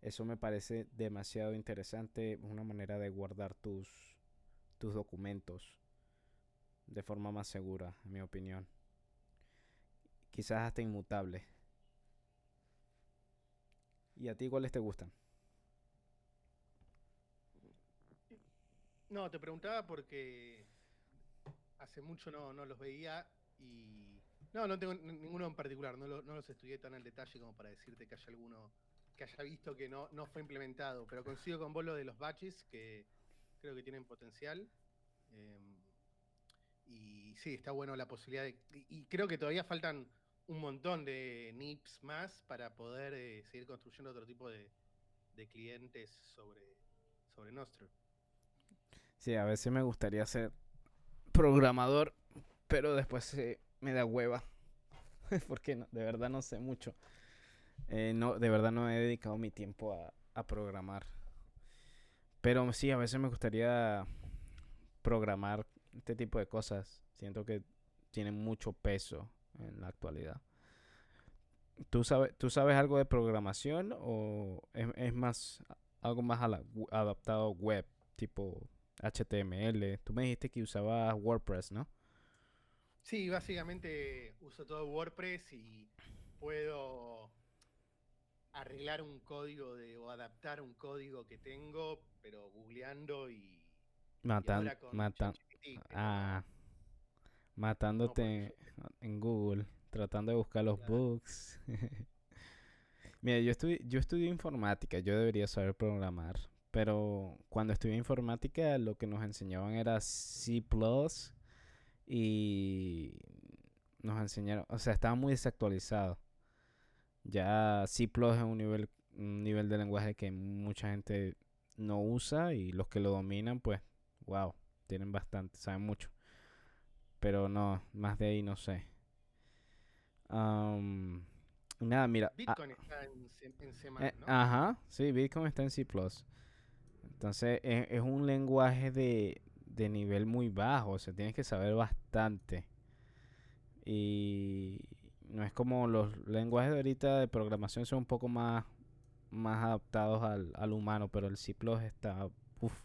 Eso me parece demasiado interesante, una manera de guardar tus, tus documentos de forma más segura, en mi opinión. Quizás hasta inmutable. ¿Y a ti cuáles te gustan? No, te preguntaba porque hace mucho no, no los veía y... No, no tengo ninguno en particular, no, no los estudié tan al detalle como para decirte que haya alguno que haya visto que no, no fue implementado, pero coincido con vos lo de los batches, que creo que tienen potencial. em, y sí, está bueno la posibilidad de... Y, y creo que todavía faltan un montón de NIPs más para poder eh, seguir construyendo otro tipo de, de clientes sobre, sobre Nostro. Sí, a veces me gustaría ser programador, pero después eh, me da hueva. Porque de verdad no sé mucho. Eh, no, de verdad no he dedicado mi tiempo a, programar. Pero sí, a veces me gustaría programar este tipo de cosas. Siento que tienen mucho peso en la actualidad. ¿Tú sabes, ¿tú sabes algo de programación o es, más algo más a la adaptado web, tipo HTML? Tú me dijiste que usabas WordPress, ¿no? Sí, básicamente uso todo WordPress y puedo arreglar un código de, o adaptar un código que tengo, pero googleando y, y Matan, con no- ah, matándote en Google, tratando de buscar los Claro. bugs. Mira, yo estudié, yo estudié informática, yo debería saber programar, pero cuando estudié informática lo que nos enseñaban era C++ y nos enseñaron, o sea, estaba muy desactualizado. Ya C++ es un nivel, un nivel de lenguaje que mucha gente no usa y los que lo dominan, pues, wow, tienen bastante, saben mucho. Pero no, más de ahí no sé. Am, nada, mira. ah, Bitcoin está en, C- en C++, eh. Ajá, sí, Bitcoin está en C++. Entonces es, es un lenguaje de, de nivel muy bajo, o sea, tienes que saber bastante. Y no es como los lenguajes de ahorita de programación son un poco más, más adaptados al, al humano, pero el C++ está, uf,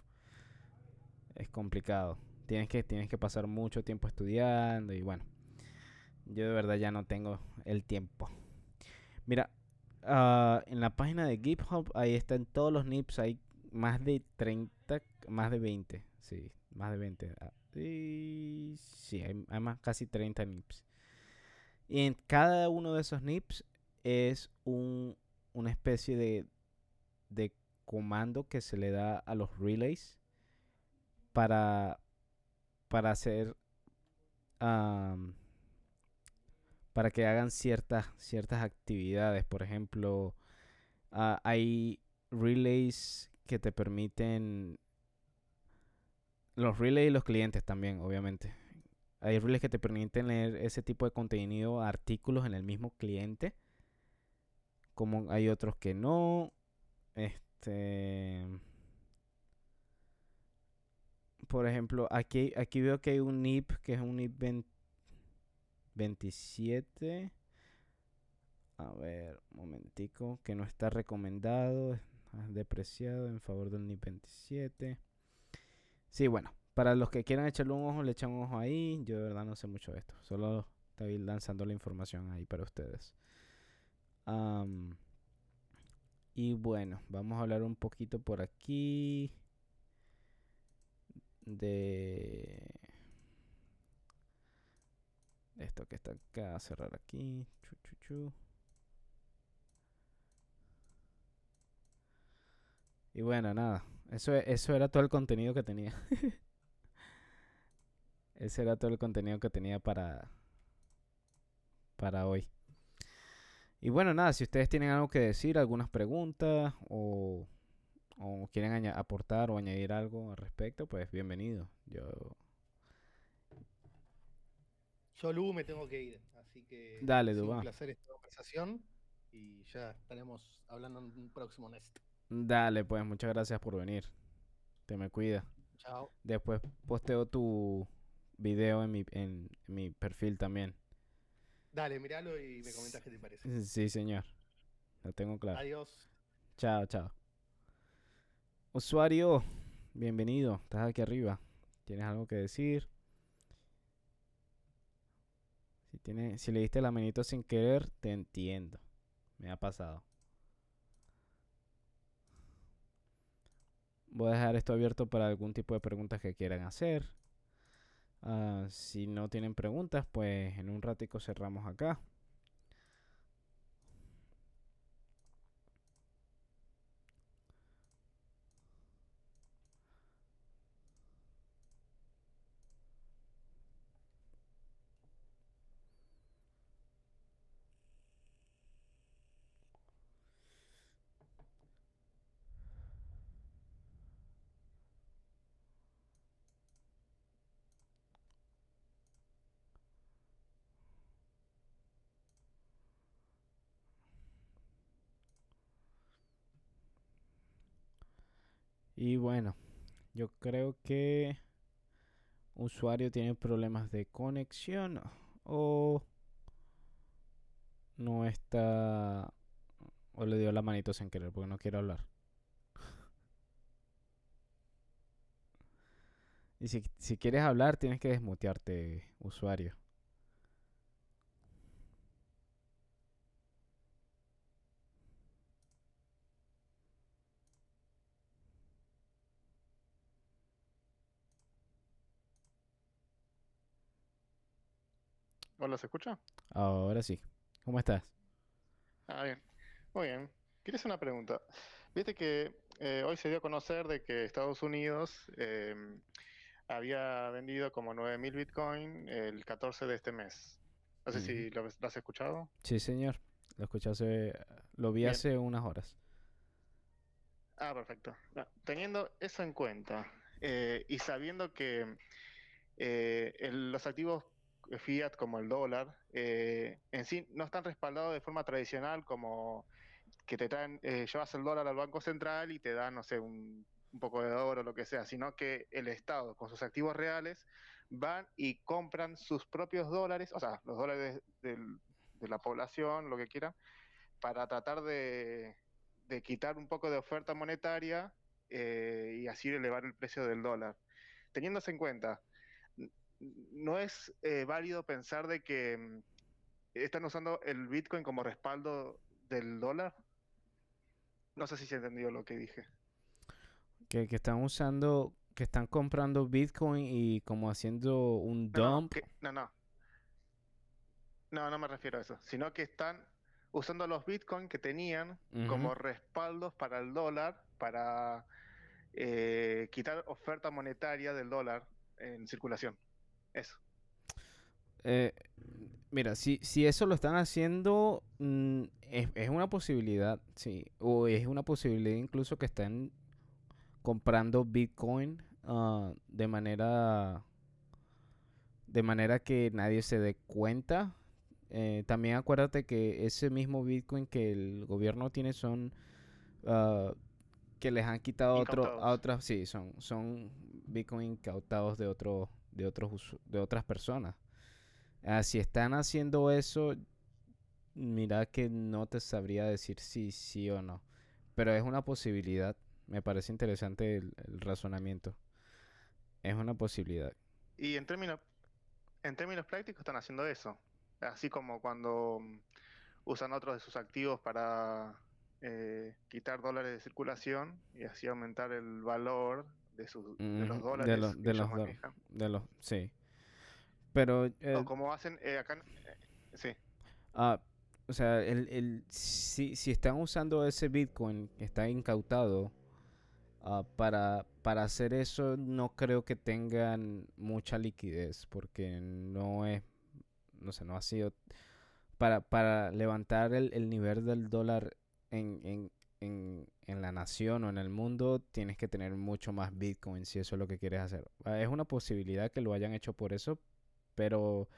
es complicado. Tienes que, tienes que pasar mucho tiempo estudiando y bueno, yo de verdad ya no tengo el tiempo. Mira, Ah, en la página de GitHub, ahí están todos los NIPs, hay más de 30, más de 20, sí, más de 20. ah, y sí, hay, más, casi 30 NIPs. Y en cada uno de esos NIPs es un, una especie de, de comando que se le da a los relays para, para hacer am, para que hagan ciertas, ciertas actividades. Por ejemplo, ah, hay relays que te permiten... Los relays y los clientes también, obviamente. Hay relays que te permiten leer ese tipo de contenido, artículos en el mismo cliente. Como hay otros que no. Este... Por ejemplo, aquí, aquí veo que hay un NIP que es un NIP 20 27. A ver, un momentico. Que no está recomendado. Depreciado en favor del NIP 27. Sí, bueno. Para los que quieran echarle un ojo, le echan un ojo ahí. Yo de verdad no sé mucho de esto. Solo estoy lanzando la información ahí para ustedes. Y bueno, vamos a hablar un poquito por aquí. De esto que está acá, cerrar aquí. Chu, chu, chu. Y bueno, nada. Eso, eso era todo el contenido que tenía. Ese era todo el contenido que tenía para, para hoy. Y bueno, nada, si ustedes tienen algo que decir, algunas preguntas o, o quieren aportar o añadir algo al respecto, pues bienvenido. Yo Yo, Lu, me tengo que ir, así que Dale, ha sido Dubá. un placer esta conversación y ya estaremos hablando en un próximo Nest. Dale, pues muchas gracias por venir. Te me cuida. Chao. Después posteo tu video en mi, en, en mi perfil también. Dale, míralo y me comentas qué te parece. Sí, señor. Lo tengo claro. Adiós. Chao, chao. Usuario, bienvenido. Estás aquí arriba. ¿Tienes algo que decir? Si, tiene, si le diste la manito sin querer, te entiendo. Me ha pasado. Voy a dejar esto abierto para algún tipo de preguntas que quieran hacer. Ah, si no tienen preguntas, pues en un ratico cerramos acá. Y bueno, yo creo que usuario tiene problemas de conexión o no está o le dio la manito sin querer porque no quiere hablar. Y si, si quieres hablar tienes que desmutearte, usuario. Hola, ¿se escucha? Ahora sí. ¿Cómo estás? Ah, bien. Muy bien. Quería hacer una pregunta. Viste que eh, hoy se dio a conocer de que Estados Unidos em, había vendido como 9.000 Bitcoin el 14 de este mes. No sé si lo, lo has escuchado. Sí, señor. Lo escuché hace... Lo vi Bien. hace unas horas. Ah, perfecto. No, teniendo eso en cuenta eh, y sabiendo que eh, el- los activos fiat como el dólar eh, en sí no están respaldados de forma tradicional como que te traen, eh, llevas el dólar al Banco Central y te dan, no sé, un, poco de oro o lo que sea, sino que el Estado con sus activos reales van y compran sus propios dólares, o sea, los dólares de la población, lo que quieran, para tratar de, quitar un poco de oferta monetaria eh, y así elevar el precio del dólar. Teniéndose en cuenta, no es eh, válido pensar de que mm, están usando el Bitcoin como respaldo del dólar. No sé si se entendió lo que dije. Que, que están usando, que están comprando Bitcoin y como haciendo un no, dump. que- no, no. No, no me refiero a eso, sino que están usando los Bitcoin que tenían como respaldos para el dólar, para eh, quitar oferta monetaria del dólar en circulación. Eso. Eh, mira, si, si eso lo están haciendo, mm, es, es una posibilidad, sí. O es una posibilidad incluso que estén comprando Bitcoin ah, de manera de manera que nadie se dé cuenta. Eh, también acuérdate que ese mismo Bitcoin que el gobierno tiene son ah, que les han quitado otro, a otras, sí, son, son Bitcoin incautados de otro, de otros de otras personas. Ah, si están haciendo eso, mira que no te sabría decir si sí o no. Pero es una posibilidad. Me parece interesante el, el razonamiento. Es una posibilidad. Y en términos, en términos prácticos están haciendo eso. Así como cuando mm, usan otros de sus activos para eh, quitar dólares de circulación y así aumentar el valor de, sus, de los dólares los- de los dólares. manejan. De los, sí. Pero, eh, O como hacen eh, acá, eh, sí. ah, o sea, el, el, si, si están usando ese Bitcoin que está incautado ah, para, para hacer eso, no creo que tengan mucha liquidez porque no es, no sé, no ha sido para, para levantar el, el nivel del dólar en, en, en, en la nación o en el mundo, tienes que tener mucho más Bitcoin si eso es lo que quieres hacer. Ah, Es una posibilidad que lo hayan hecho por eso, pero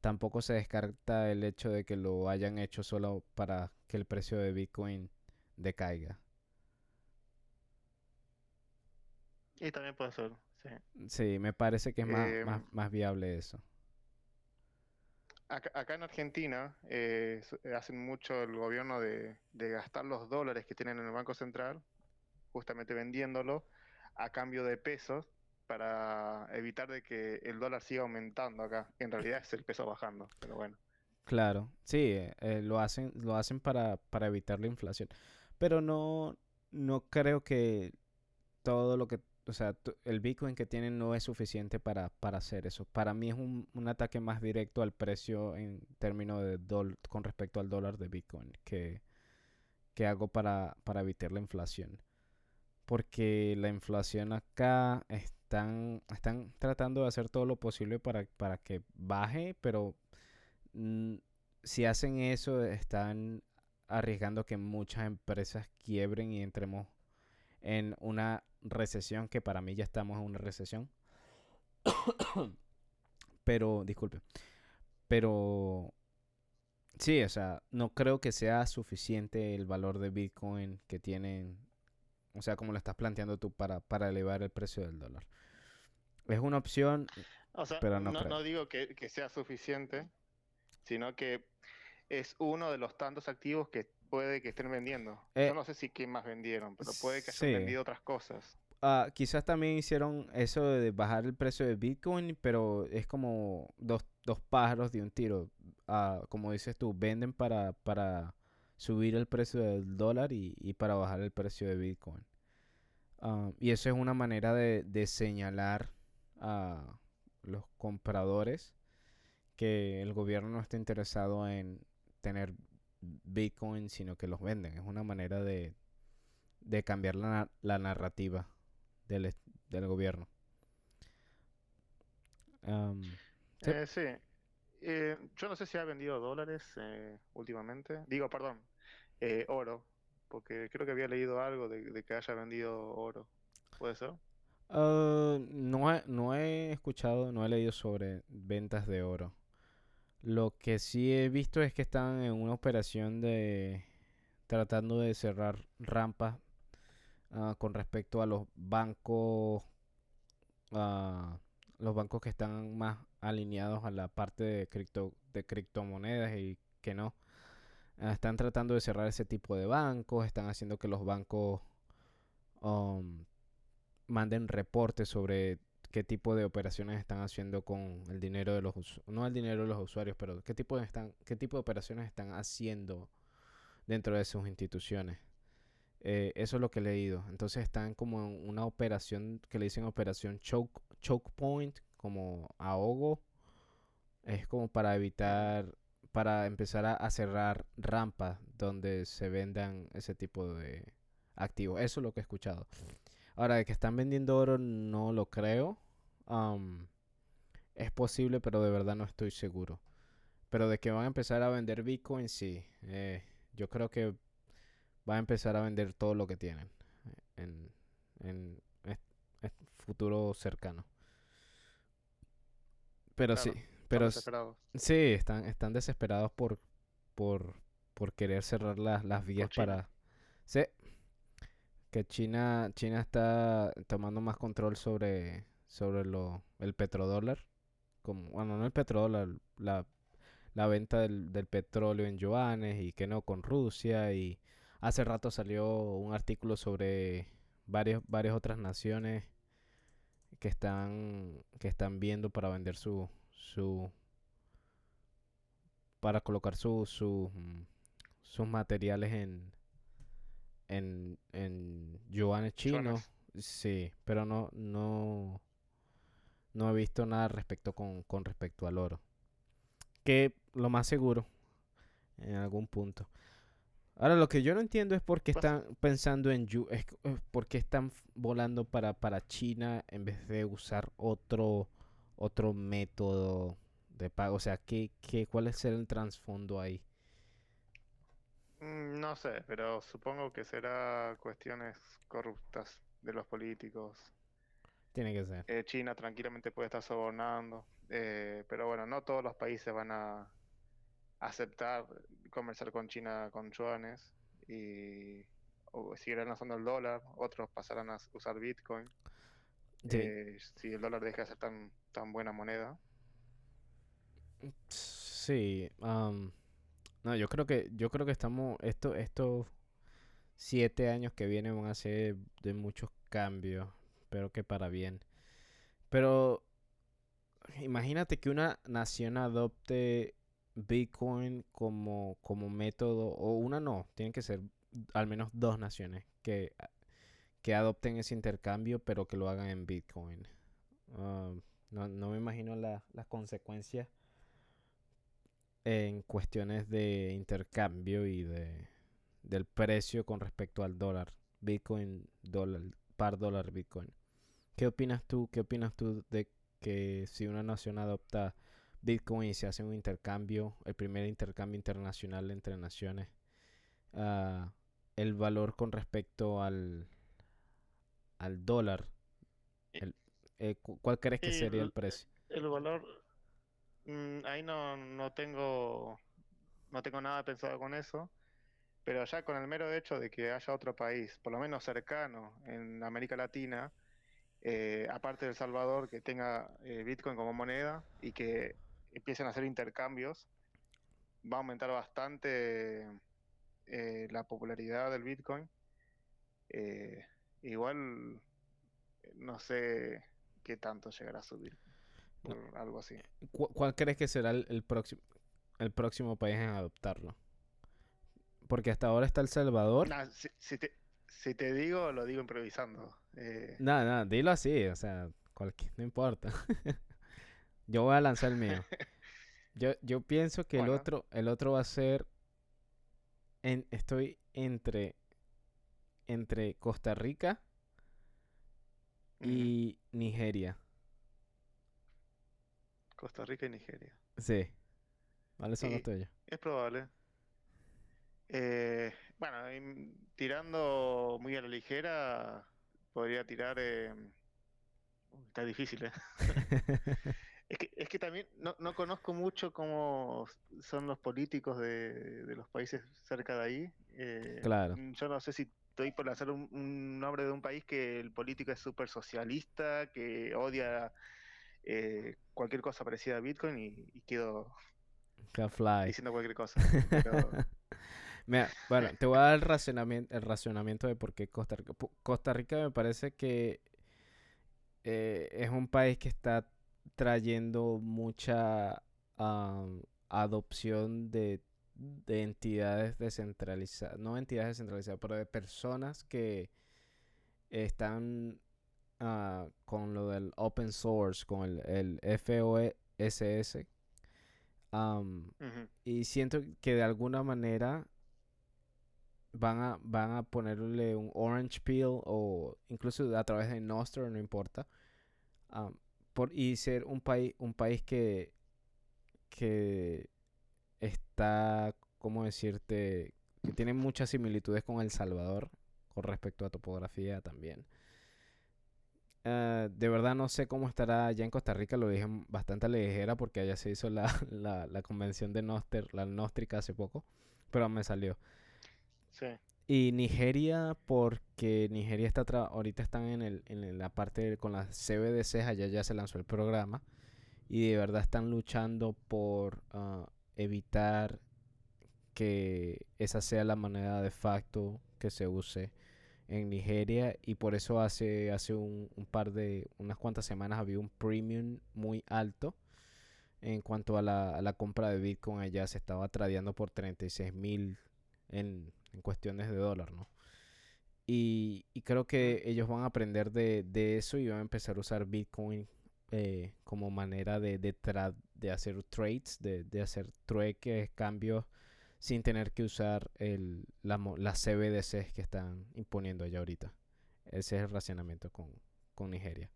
tampoco se descarta el hecho de que lo hayan hecho solo para que el precio de Bitcoin decaiga. Y también puede ser, sí. Sí, me parece que es más, más, Em, más viable eso. Acá, acá en Argentina eh, eh, hacen mucho el gobierno de, de gastar los dólares que tienen en el Banco Central, justamente vendiéndolo a cambio de pesos para evitar de que el dólar siga aumentando acá. En realidad es el peso bajando, pero bueno. Claro, sí, eh, eh, lo hacen, lo hacen para, para evitar la inflación. Pero no, no creo que todo lo que, o sea, el Bitcoin que tienen no es suficiente para, para hacer eso. Para mí es un, un, ataque más directo al precio en términos de dólar con respecto al dólar de Bitcoin que, que hago para, para evitar la inflación. Porque la inflación acá están, están tratando de hacer todo lo posible para, para que baje, pero si hacen eso están arriesgando que muchas empresas quiebren y entremos en una recesión, que para mí ya estamos en una recesión. pero, disculpe. Pero, sí, o sea, no creo que sea suficiente el valor de Bitcoin que tienen, o sea, como lo estás planteando tú para, para elevar el precio del dólar. Es una opción, pero no, no, digo que, que sea suficiente, sino que es uno de los tantos activos que puede que estén vendiendo. Eh, Yo no sé si qué más vendieron, pero puede que hayan vendido otras cosas. Uh, quizás también hicieron eso de bajar el precio de Bitcoin, pero es como dos, dos pájaros de un tiro. Uh, como dices tú, venden para, para subir el precio del dólar y, y para bajar el precio de Bitcoin. Uh, y eso es una manera de, de señalar a los compradores que el gobierno no está interesado en tener Bitcoin, sino que los venden. Es una manera de, de cambiar la, la narrativa del, del gobierno. sí. Eh, sí. Eh, yo no sé si ha vendido dólares eh, últimamente. Digo, perdón, oro. Porque creo que había leído algo de, que haya vendido oro. ¿Puede ser? Ah, no, no he escuchado, no he leído sobre ventas de oro. Lo que sí he visto es que están en una operación de tratando de cerrar rampas ah, con respecto a los bancos, uh, los bancos que están más alineados a la parte de cripto, de criptomonedas y que no. Ah, están tratando de cerrar ese tipo de bancos, están haciendo que los bancos um, manden reportes sobre qué tipo de operaciones están haciendo con el dinero de los no el dinero de los usuarios, pero qué tipo de están qué tipo de operaciones están haciendo dentro de sus instituciones. Eh, eso es lo que he leído. Entonces están como en una operación que le dicen operación choke, choke point, como ahogo. Es como para evitar, para empezar a, a cerrar rampas donde se vendan ese tipo de activos. Eso es lo que he escuchado. Ahora, de que están vendiendo oro no lo creo es posible, pero de verdad no estoy seguro. Pero de que van a empezar a vender Bitcoin, sí. Eh, yo creo que va a empezar a vender todo lo que tienen en, en, futuro cercano. Pero sí, pero sí, están, están desesperados por, por, por querer cerrar las, las vías para... Sí, que China, China está tomando más control sobre, sobre lo, el petrodólar. Como, bueno, no el petrodólar, la, la venta del, del, petróleo en yuanes y que no con Rusia. Y hace rato salió un artículo sobre varias, varias otras naciones que están, que están viendo para vender su, su para colocar su, su, sus materiales en, en, en yuanes chinos. Sí, pero no, no, no he visto nada respecto con, con respecto al oro. Que lo más seguro, en algún punto. Ahora lo que yo no entiendo es por qué pues están pensando en es, por qué están volando para, para China en vez de usar otro otro método de pago. O sea, ¿qué, qué, ¿cuál es el trasfondo ahí? Mm, no sé, pero supongo que será cuestiones corruptas de los políticos tiene que ser. Eh, China tranquilamente puede estar sobornando, eh, pero bueno, no todos los países van a aceptar comerciar con China con yuanes y o seguirán usando el dólar, otros pasarán a usar Bitcoin. Eh, si el dólar deja de ser tan, tan buena moneda. Sí, um, no, yo creo que yo creo que estamos esto estos siete años que vienen van a ser de muchos cambios espero que para bien. Pero imagínate que una nación adopte Bitcoin como, como método, o una no, tienen que ser al menos dos naciones que, que adopten ese intercambio, pero que lo hagan en Bitcoin. Ah, no, no me imagino la- las consecuencias en cuestiones de intercambio y de del precio con respecto al dólar. Bitcoin, dólar, par dólar Bitcoin. ¿Qué opinas tú? ¿Qué opinas tú de que si una nación adopta Bitcoin y se hace un intercambio, el primer intercambio internacional entre naciones, ah, el valor con respecto al, al dólar, el- eh, cu- ¿cuál crees que sería el el- precio? El valor, mm, ahí no, no tengo, no tengo nada pensado con eso, pero ya con el mero hecho de que haya otro país, por lo menos cercano en América Latina, eh, aparte de El Salvador, que tenga eh, Bitcoin como moneda y que empiecen a hacer intercambios, va a aumentar bastante eh, la popularidad del Bitcoin. Eh, igual, no sé qué tanto llegará a subir por algo así. ¿Cu- ¿Cuál crees que será el, el próximo el próximo país en adoptarlo? Porque hasta ahora está El Salvador. Nah, si, si te, si te digo, lo digo improvisando. Eh, Nada, nada, dilo así, o sea, cualquier, no importa. Yo voy a lanzar el mío. Yo, yo pienso que el otro, el otro va a ser, en, estoy entre, entre Costa Rica y Nigeria. Costa Rica y Nigeria. Sí. ¿Cuáles son los tuyos? Es probable. Eh, bueno, tirando muy a la ligera, podría tirar. eh, uy, está difícil, ¿eh? Es que, es que también no, no conozco mucho cómo son los políticos de, de los países cerca de ahí. eh, Claro. mm, Yo no sé si estoy por hacer un, un nombre de un país que el político es súper socialista, que odia eh, cualquier cosa parecida a Bitcoin y, y quedo fly. diciendo cualquier cosa. Pero, Mira, bueno, te voy a dar el racionamiento, el racionamiento de por qué Costa Rica. Costa Rica me parece que eh, es un país que está trayendo mucha adopción de, de entidades descentralizadas, no entidades descentralizadas, pero de personas que están ah, con lo del open source, con el, el FOSS. ujú. y siento que de alguna manera van a, van a ponerle un orange peel o incluso a través de Nostr, no importa. por, y ser un país, un país que, que está, ¿cómo decirte? Que tiene muchas similitudes con El Salvador con respecto a topografía también. Ah, de verdad no sé cómo estará allá en Costa Rica, lo dije bastante ligera porque allá se hizo la, la, la convención de Noster, la Nóstrica hace poco, pero me salió. Y Nigeria, porque Nigeria está tra- ahorita están en, el, en la parte con las CBDCs, allá ya se lanzó el programa y de verdad están luchando por ah, evitar que esa sea la moneda de facto que se use en Nigeria y por eso hace hace un, par de unas cuantas semanas había un premium muy alto en cuanto a la, a la compra de Bitcoin. Allá se estaba tradeando por 36 mil en, en cuestiones de dólar, ¿no? Y, y creo que ellos van a aprender de, de eso y van a empezar a usar Bitcoin eh, como manera de, de, tra- de hacer trades, de, de hacer trueques, cambios, sin tener que usar el, la, mo- las CBDCs que están imponiendo allá ahorita. Ese es el racionamiento con, con Nigeria.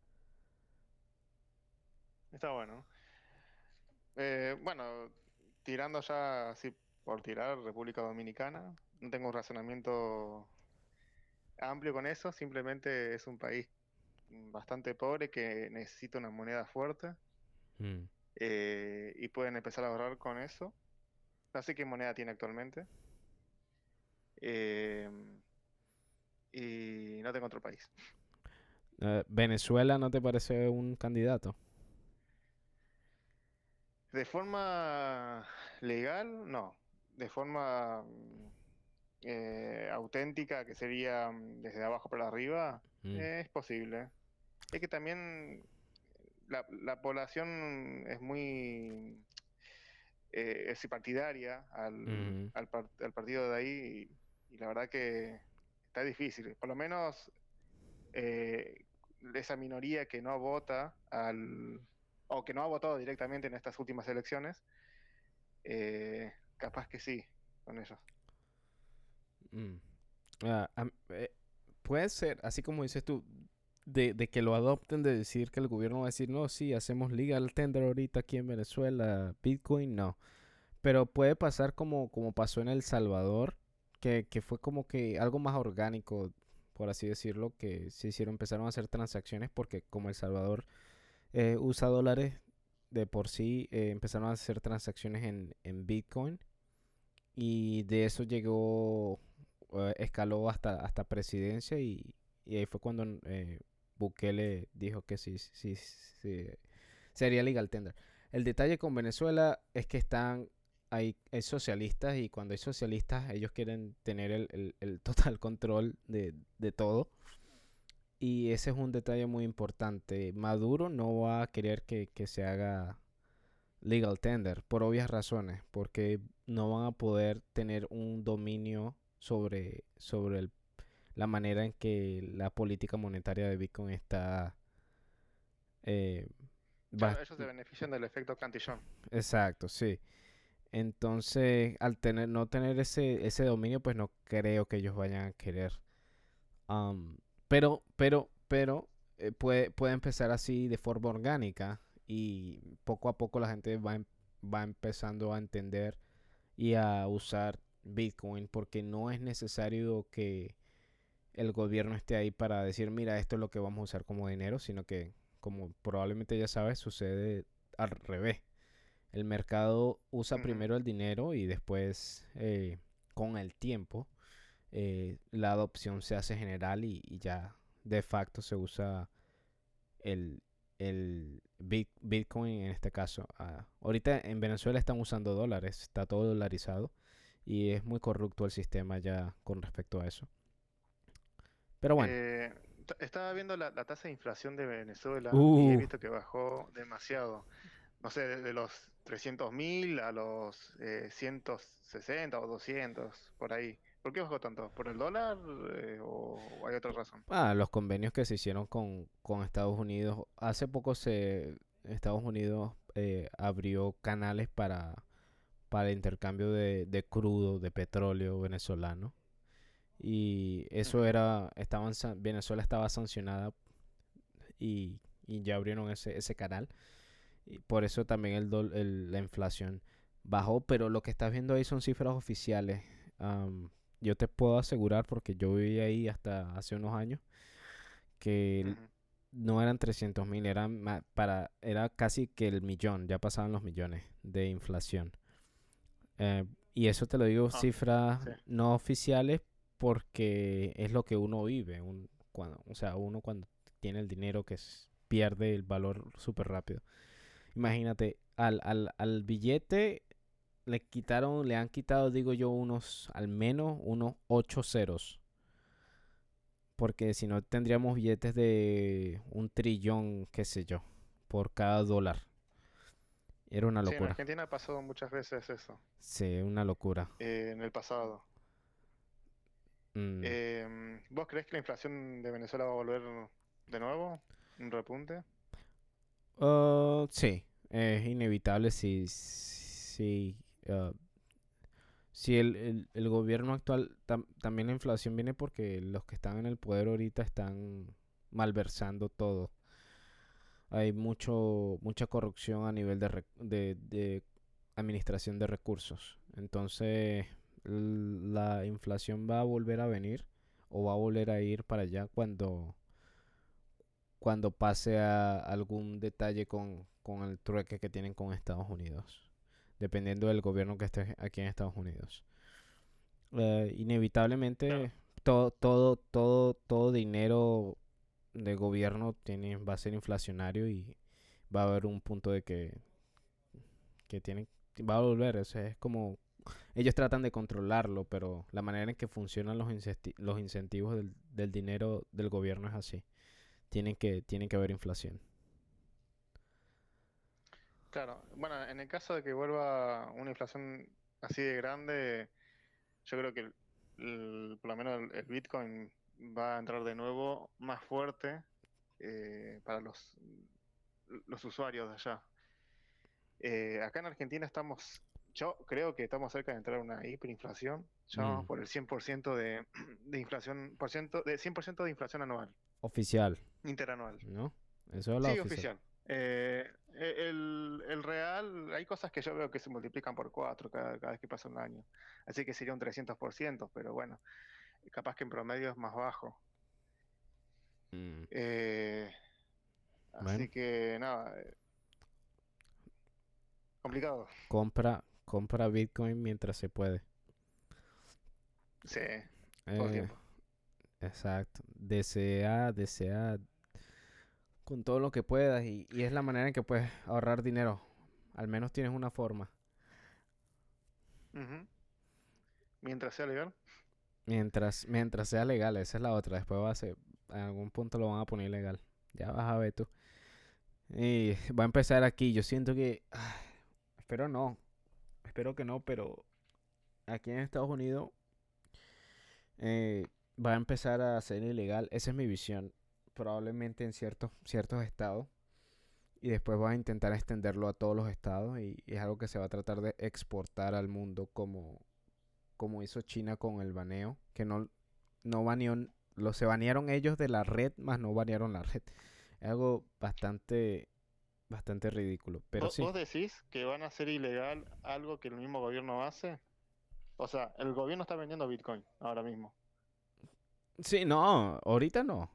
Está bueno. Eh, bueno, tirando ya así por tirar República Dominicana, no tengo un razonamiento amplio con eso, simplemente es un país bastante pobre que necesita una moneda fuerte Mm. eh, y pueden empezar a ahorrar con eso. No sé qué moneda tiene actualmente. Eh, y no tengo otro país. Eh, ¿Venezuela no te parece un candidato? De forma legal, no. De forma eh, auténtica, que sería mm, desde abajo para arriba, Mm. eh, es posible. Es que también la, la población es muy eh, es partidaria al, Ujú. al, par- al partido de ahí y, y la verdad que está difícil. Por lo menos eh, esa minoría que no vota al o que no ha votado directamente en estas últimas elecciones, eh, capaz que sí con ellos. Mm. Ah, eh, puede ser, así como dices tú, de, de que lo adopten, de decir que el gobierno va a decir, no, sí, hacemos legal tender ahorita aquí en Venezuela, Bitcoin, no. Pero puede pasar como, como pasó en El Salvador, que, que fue como que algo más orgánico, por así decirlo, que se hicieron, empezaron a hacer transacciones porque como El Salvador eh, usa dólares de por sí, eh, empezaron a hacer transacciones en, en Bitcoin y de eso llegó, eh, escaló hasta, hasta presidencia y, ahí fue cuando eh, Bukele dijo que sí, sí, sí, sería legal tender. El detalle con Venezuela es que están, hay, hay socialistas y cuando hay socialistas ellos quieren tener el, el- el total control de, de todo. Y ese es un detalle muy importante. Maduro no va a querer que, que se haga legal tender por obvias razones, porque no van a poder tener un dominio sobre, sobre el- la manera en que la política monetaria de Bitcoin está... eh, Claro, ellos se benefician del efecto Cantillon. Exacto, sí. Entonces, al tener, no tener ese, ese dominio, pues no creo que ellos vayan a querer. Am, pero, pero, pero, eh, puede, puede empezar así de forma orgánica y poco a poco la gente va, em- va empezando a entender y a usar Bitcoin porque no es necesario que el gobierno esté ahí para decir, mira, esto es lo que vamos a usar como dinero, sino que, como probablemente ya sabes, sucede al revés. El mercado usa primero el dinero y después, eh, con el tiempo, eh, la adopción se hace general y, y ya de facto se usa el, el bit- Bitcoin en este caso. Ah, ahorita en Venezuela están usando dólares, está todo dolarizado y es muy corrupto el sistema ya con respecto a eso. Pero bueno, Eh, estaba viendo la, la tasa de inflación de Venezuela y Uh. he visto que bajó demasiado. No sé, de, de los 300.000 a los eh, 160 o 200, por ahí. ¿Por qué bajó tanto? ¿Por el dólar eh, o hay otra razón? ah, los convenios que se hicieron con, con Estados Unidos, hace poco se Estados Unidos eh, abrió canales para, para el intercambio de, de crudo, de petróleo venezolano. Y eso era, estaban, Venezuela estaba sancionada y, y ya abrieron ese, ese canal. Y por eso también el, dol- el- la inflación bajó, pero lo que estás viendo ahí son cifras oficiales. Am, yo te puedo asegurar, porque yo viví ahí hasta hace unos años, que no eran 300 mil, eran para, era casi que el millón, ya pasaban los millones de inflación. Eh, y eso te lo digo Ah, cifras sí. no oficiales porque es lo que uno vive. Un, cuando, o sea, uno cuando tiene el dinero que pierde el valor súper rápido. Imagínate, al, al, al billete le quitaron, le han quitado, digo yo, unos, al menos unos 8 ceros. Porque si no tendríamos billetes de un trillón, qué sé yo, por cada dólar. Era una Sí, en locura. Argentina ha pasado muchas veces eso, Sí, una locura. eh, en el pasado. Mm. Em, ¿vos creés que la inflación de Venezuela va a volver de nuevo? ¿Un repunte? Ah, sí, es inevitable si, si, ah, si el, el- el gobierno actual, tam- también la inflación viene porque los que están en el poder ahorita están malversando todo. Hay mucho, mucha corrupción a nivel de, de, de administración de recursos. Entonces, la inflación va a volver a venir o va a volver a ir para allá cuando cuando pase a algún detalle con, con el trueque que tienen con Estados Unidos, dependiendo del gobierno que esté aquí en Estados Unidos. Eh, inevitablemente, todo, todo, todo, todo dinero de gobierno tiene, va a ser inflacionario y va a haber un punto de que, que tienen, va a volver. o es como ellos tratan de controlarlo, pero la manera en que funcionan los, los incentivos del, del dinero del gobierno es así tienen que, tienen que haber inflación. Claro, bueno, en el caso de que vuelva una inflación así de grande, yo creo que el- por lo menos el Bitcoin va a entrar de nuevo más fuerte eh, para los, los usuarios de allá. Eh, acá en Argentina estamos, yo creo que estamos cerca de entrar a una hiperinflación, ya vamos Mm. por el 100% de, de inflación, por ciento, de 100% de inflación anual, Oficial, interanual. ¿no? Eso es la Sí, oficial. oficial. Eh, el, el real, hay cosas que yo veo que se multiplican por cuatro cada, cada vez que pasa un año. Así que sería un 300%, pero bueno, capaz que en promedio es más bajo. Mm, Eh, Bueno. Así que nada. eh, complicado. Compra, compra Bitcoin mientras se puede. Sí, todo Eh, tiempo. Exacto. Desea, desea con todo lo que puedas y, y es la manera en que puedes ahorrar dinero. Al menos tienes una forma. Mientras sea legal. Mientras, mientras sea legal, esa es la otra. Después va a ser, en algún punto lo van a poner ilegal. Ya vas a ver tú. Y va a empezar aquí. Yo siento que, ah, espero no, espero que no, pero aquí en Estados Unidos eh, va a empezar a ser ilegal. Esa es mi visión. Probablemente en ciertos, ciertos estados. Y después va a intentar extenderlo a todos los estados. Y es algo que se va a tratar de exportar al mundo como, como hizo China con el baneo. Que no, no baneó, lo se banearon ellos de la red, más no banearon la red. Es algo bastante, bastante ridículo. Pero ¿Vos, sí. vos decís que van a hacer ilegal algo que el mismo gobierno hace? O sea, el gobierno está vendiendo Bitcoin ahora mismo. Sí, no, ahorita no.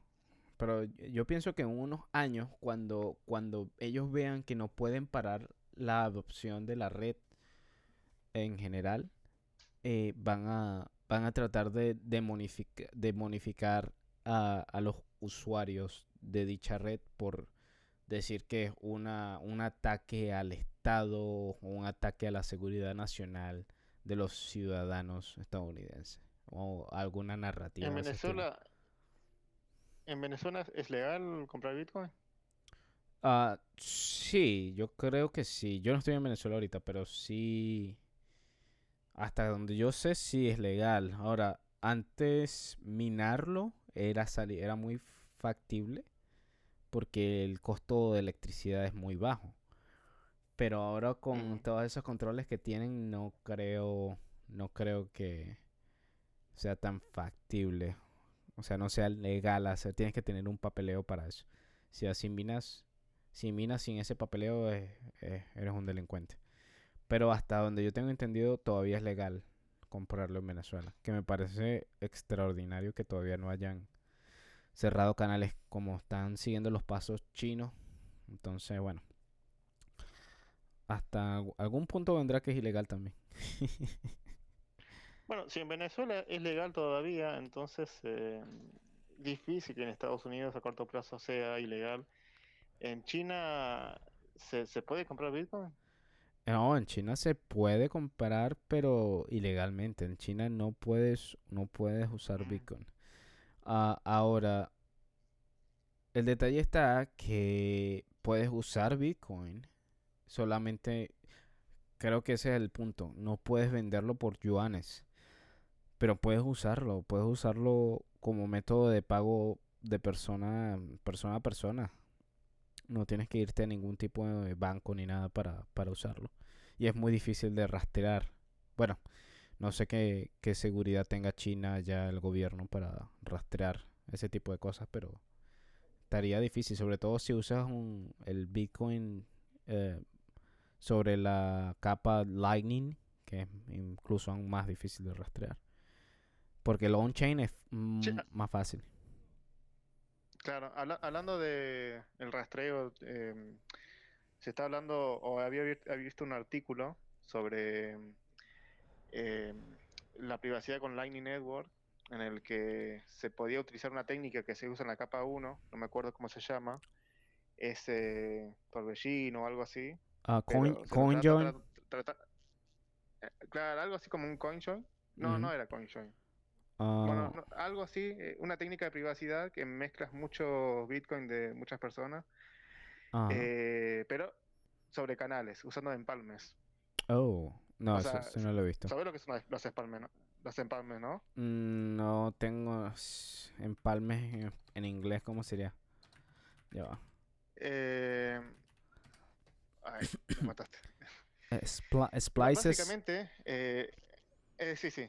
Pero yo pienso que en unos años, cuando, cuando ellos vean que no pueden parar la adopción de la red en general, eh, van a, van a tratar de demonific- demonificar a, a los usuarios de dicha red por decir que es una, un ataque al Estado o un ataque a la seguridad nacional de los ciudadanos estadounidenses o alguna narrativa. En. Venezuela, ¿en Venezuela es legal comprar Bitcoin? Ah, sí, yo creo que sí. Yo no estoy en Venezuela ahorita, pero sí. Hasta donde yo sé, sí es legal. Ahora, antes minarlo era era muy factible porque el costo de electricidad es muy bajo. Pero ahora con todos esos controles que tienen, no creo, no creo que sea tan factible. O sea, no sea legal hacer. Tienes que tener un papeleo para eso. Si así minas, si minas sin ese papeleo, eh, eh, eres un delincuente. Pero hasta donde yo tengo entendido, todavía es legal comprarlo en Venezuela. Que me parece extraordinario que todavía no hayan cerrado canales como están siguiendo los pasos chinos. Entonces, bueno. Hasta algún punto vendrá que es ilegal también. Bueno, si en Venezuela es legal todavía, entonces eh, difícil que en Estados Unidos a corto plazo sea ilegal. En China, ¿se, se puede comprar Bitcoin? No, en China se puede comprar, pero ilegalmente. En China no puedes, no puedes usar. Bitcoin. Ah, ahora, el detalle está que puedes usar Bitcoin. Solamente, creo que ese es el punto. No puedes venderlo por yuanes. Pero puedes usarlo. Puedes usarlo como método de pago de persona, persona a persona. No tienes que irte a ningún tipo de banco ni nada para, para usarlo. Y es muy difícil de rastrear. Bueno, no sé qué, qué seguridad tenga China ya el gobierno para rastrear ese tipo de cosas, pero estaría difícil, sobre todo si usas un, el Bitcoin eh, sobre la capa Lightning, que es incluso aún más difícil de rastrear. Porque el on-chain es mm, más fácil. Claro, habla- hablando de el rastreo, eh, se está hablando, o había, vi- había visto un artículo sobre eh, la privacidad con Lightning Network, en el que se podía utilizar una técnica que se usa en la capa 1, no me acuerdo cómo se llama, es eh, torbellino o algo así. Ah, pero coin, trata- trata- trata- eh, claro, algo así como un CoinJoin. No, no Ujú. era CoinJoin. Ah, Bueno, no, algo así, eh, una técnica de privacidad que mezclas mucho Bitcoin de muchas personas, eh, pero sobre canales, usando empalmes. Oh, no, o eso, sea, no lo he visto. ¿Sabes lo que son los espalmes, no? los empalmes, ¿no? Mm, No tengo empalmes en, en inglés, ¿cómo sería? Ya va. Eh, ay, me mataste. Spli- splices. Básicamente, eh, eh, sí, sí.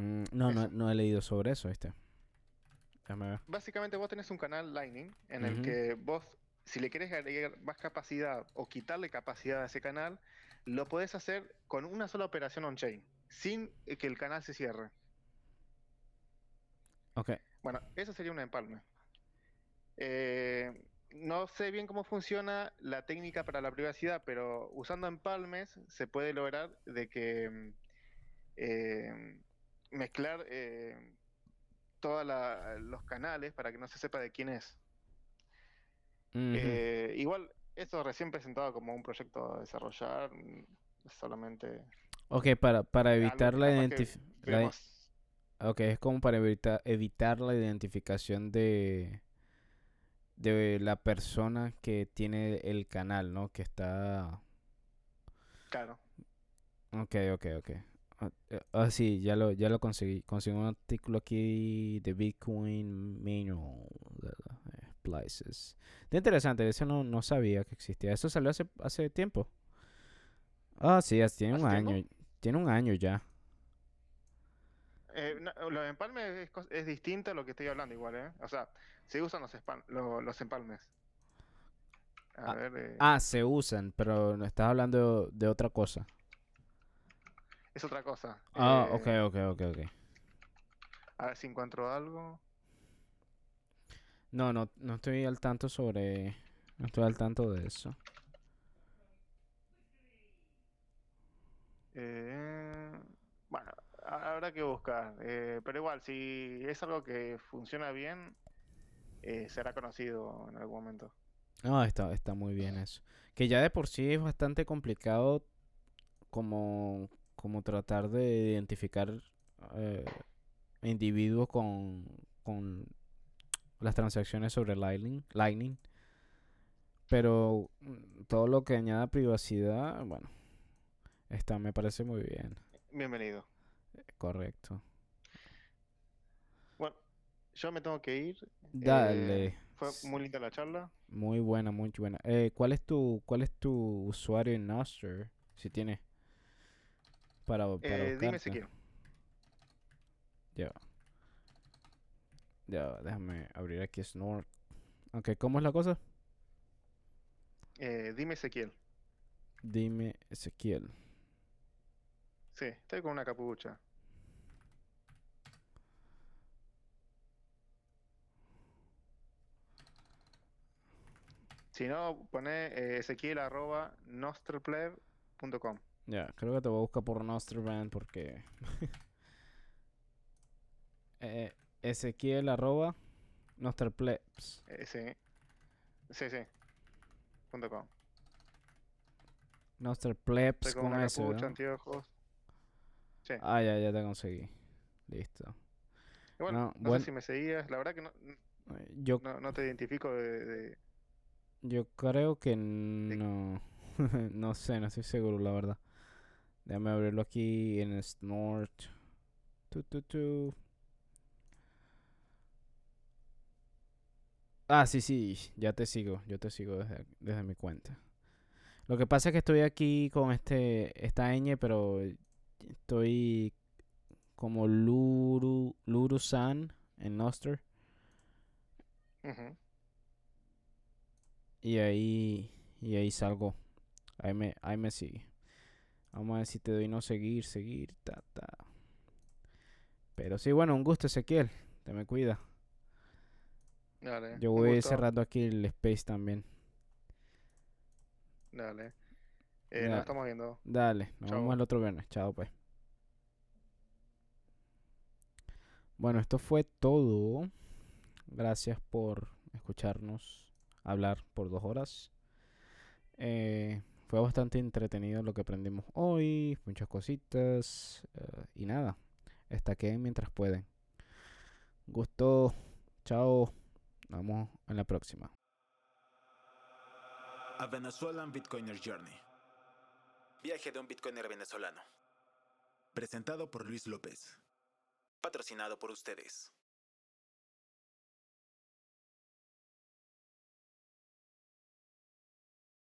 Mm, no, no, no he leído sobre eso, ver. Básicamente vos tenés un canal Lightning en el que vos, si le querés agregar más capacidad o quitarle capacidad a ese canal, lo podés hacer con una sola operación on-chain, sin eh, que el canal se cierre. Ok. Bueno, eso sería un empalme. Eh, no sé bien cómo funciona la técnica para la privacidad, pero usando empalmes se puede lograr de que mm, eh, mezclar eh, todos los canales para que no se sepa de quién es. Eh, igual, esto recién presentado como un proyecto a desarrollar, es solamente Ok, para, para evitar la identificación. Ok, es como para evitar, evitar la identificación de, de la persona que tiene el canal, ¿no? Que está... Claro. Ok, ok, ok. Ah, eh, Ah, sí, ya lo, ya lo conseguí. Conseguí un artículo aquí de Bitcoin Manual de eh, Splices. Está interesante, eso no, no sabía que existía. Eso salió hace, hace tiempo. Ah, sí, tiene un año. Tiene un año ya. Eh, no, los empalmes es, es distinto a lo que estoy hablando igual, ¿eh? O sea, se usan los, los empalmes. A Ah, ver, eh, Ah, se usan, pero no estás hablando de otra cosa. Es otra cosa. Ah, Eh, ok, ok, ok, ok. A ver si encuentro algo. No, no, no estoy al tanto sobre... No estoy al tanto de eso. Eh, bueno, ha- habrá que buscar. eh, pero igual, si es algo que funciona bien, eh, será conocido en algún momento. No, está, está muy bien eso. Que ya de por sí es bastante complicado como, como tratar de identificar eh, individuos con, con las transacciones sobre Lightning, Lightning. Pero mm, todo lo que añada privacidad, bueno, está, me parece muy bien. Bienvenido. Correcto. Bueno, yo me tengo que ir. Dale. Eh, fue muy linda la charla. Muy buena, muy buena. Eh, ¿cuál es tu, cuál es tu usuario en Nostr? Si tienes para, para Eh, dime buscarte. Ezequiel. Ya. Ya, déjame abrir aquí Snort. Ok, ¿cómo es la cosa? Eh, dime Ezequiel. Dime Ezequiel. Sí, estoy con una capucha. Si no, pone eh, ezequiel arroba nostrpleb.com. Ya, creo que te voy a buscar por Nostrbrand porque... eh, Ezequiel arroba Nostrplebs. Eh, sí. Sí, sí. Punto com. Con. Ah, ya, ya te conseguí. Listo. Y bueno, no, no, buen- sé si me seguías. La verdad que no, Yo, no, no te identifico de, de- yo creo que no. no sé, no estoy seguro, la verdad. Déjame abrirlo aquí en Snort. Tu, tu, tu. Ah, sí, sí, ya te sigo. Yo te sigo desde, desde mi cuenta. Lo que pasa es que estoy aquí con este esta ñ, pero estoy como Luru, Luru-san en Nostr. Ujú. Y ahí, y ahí salgo. Ahí me, ahí me sigue. Vamos a ver si te doy no seguir, seguir, ta, ta. Pero sí, bueno, un gusto, Ezequiel. Te me cuida. Dale. Yo voy gusto. cerrando aquí el space también. Dale. Eh, nos estamos viendo. Dale, nos vemos el otro viernes. Chao, pues. Bueno, esto fue todo. Gracias por escucharnos hablar por dos horas. Eh, fue bastante entretenido lo que aprendimos hoy, muchas cositas eh, y nada. Estaqueen mientras pueden. Gusto, chao. Nos vemos en la próxima. A Venezuelan Bitcoiner Journey. Viaje de un Bitcoiner venezolano. Presentado por Luis López. patrocinado por ustedes.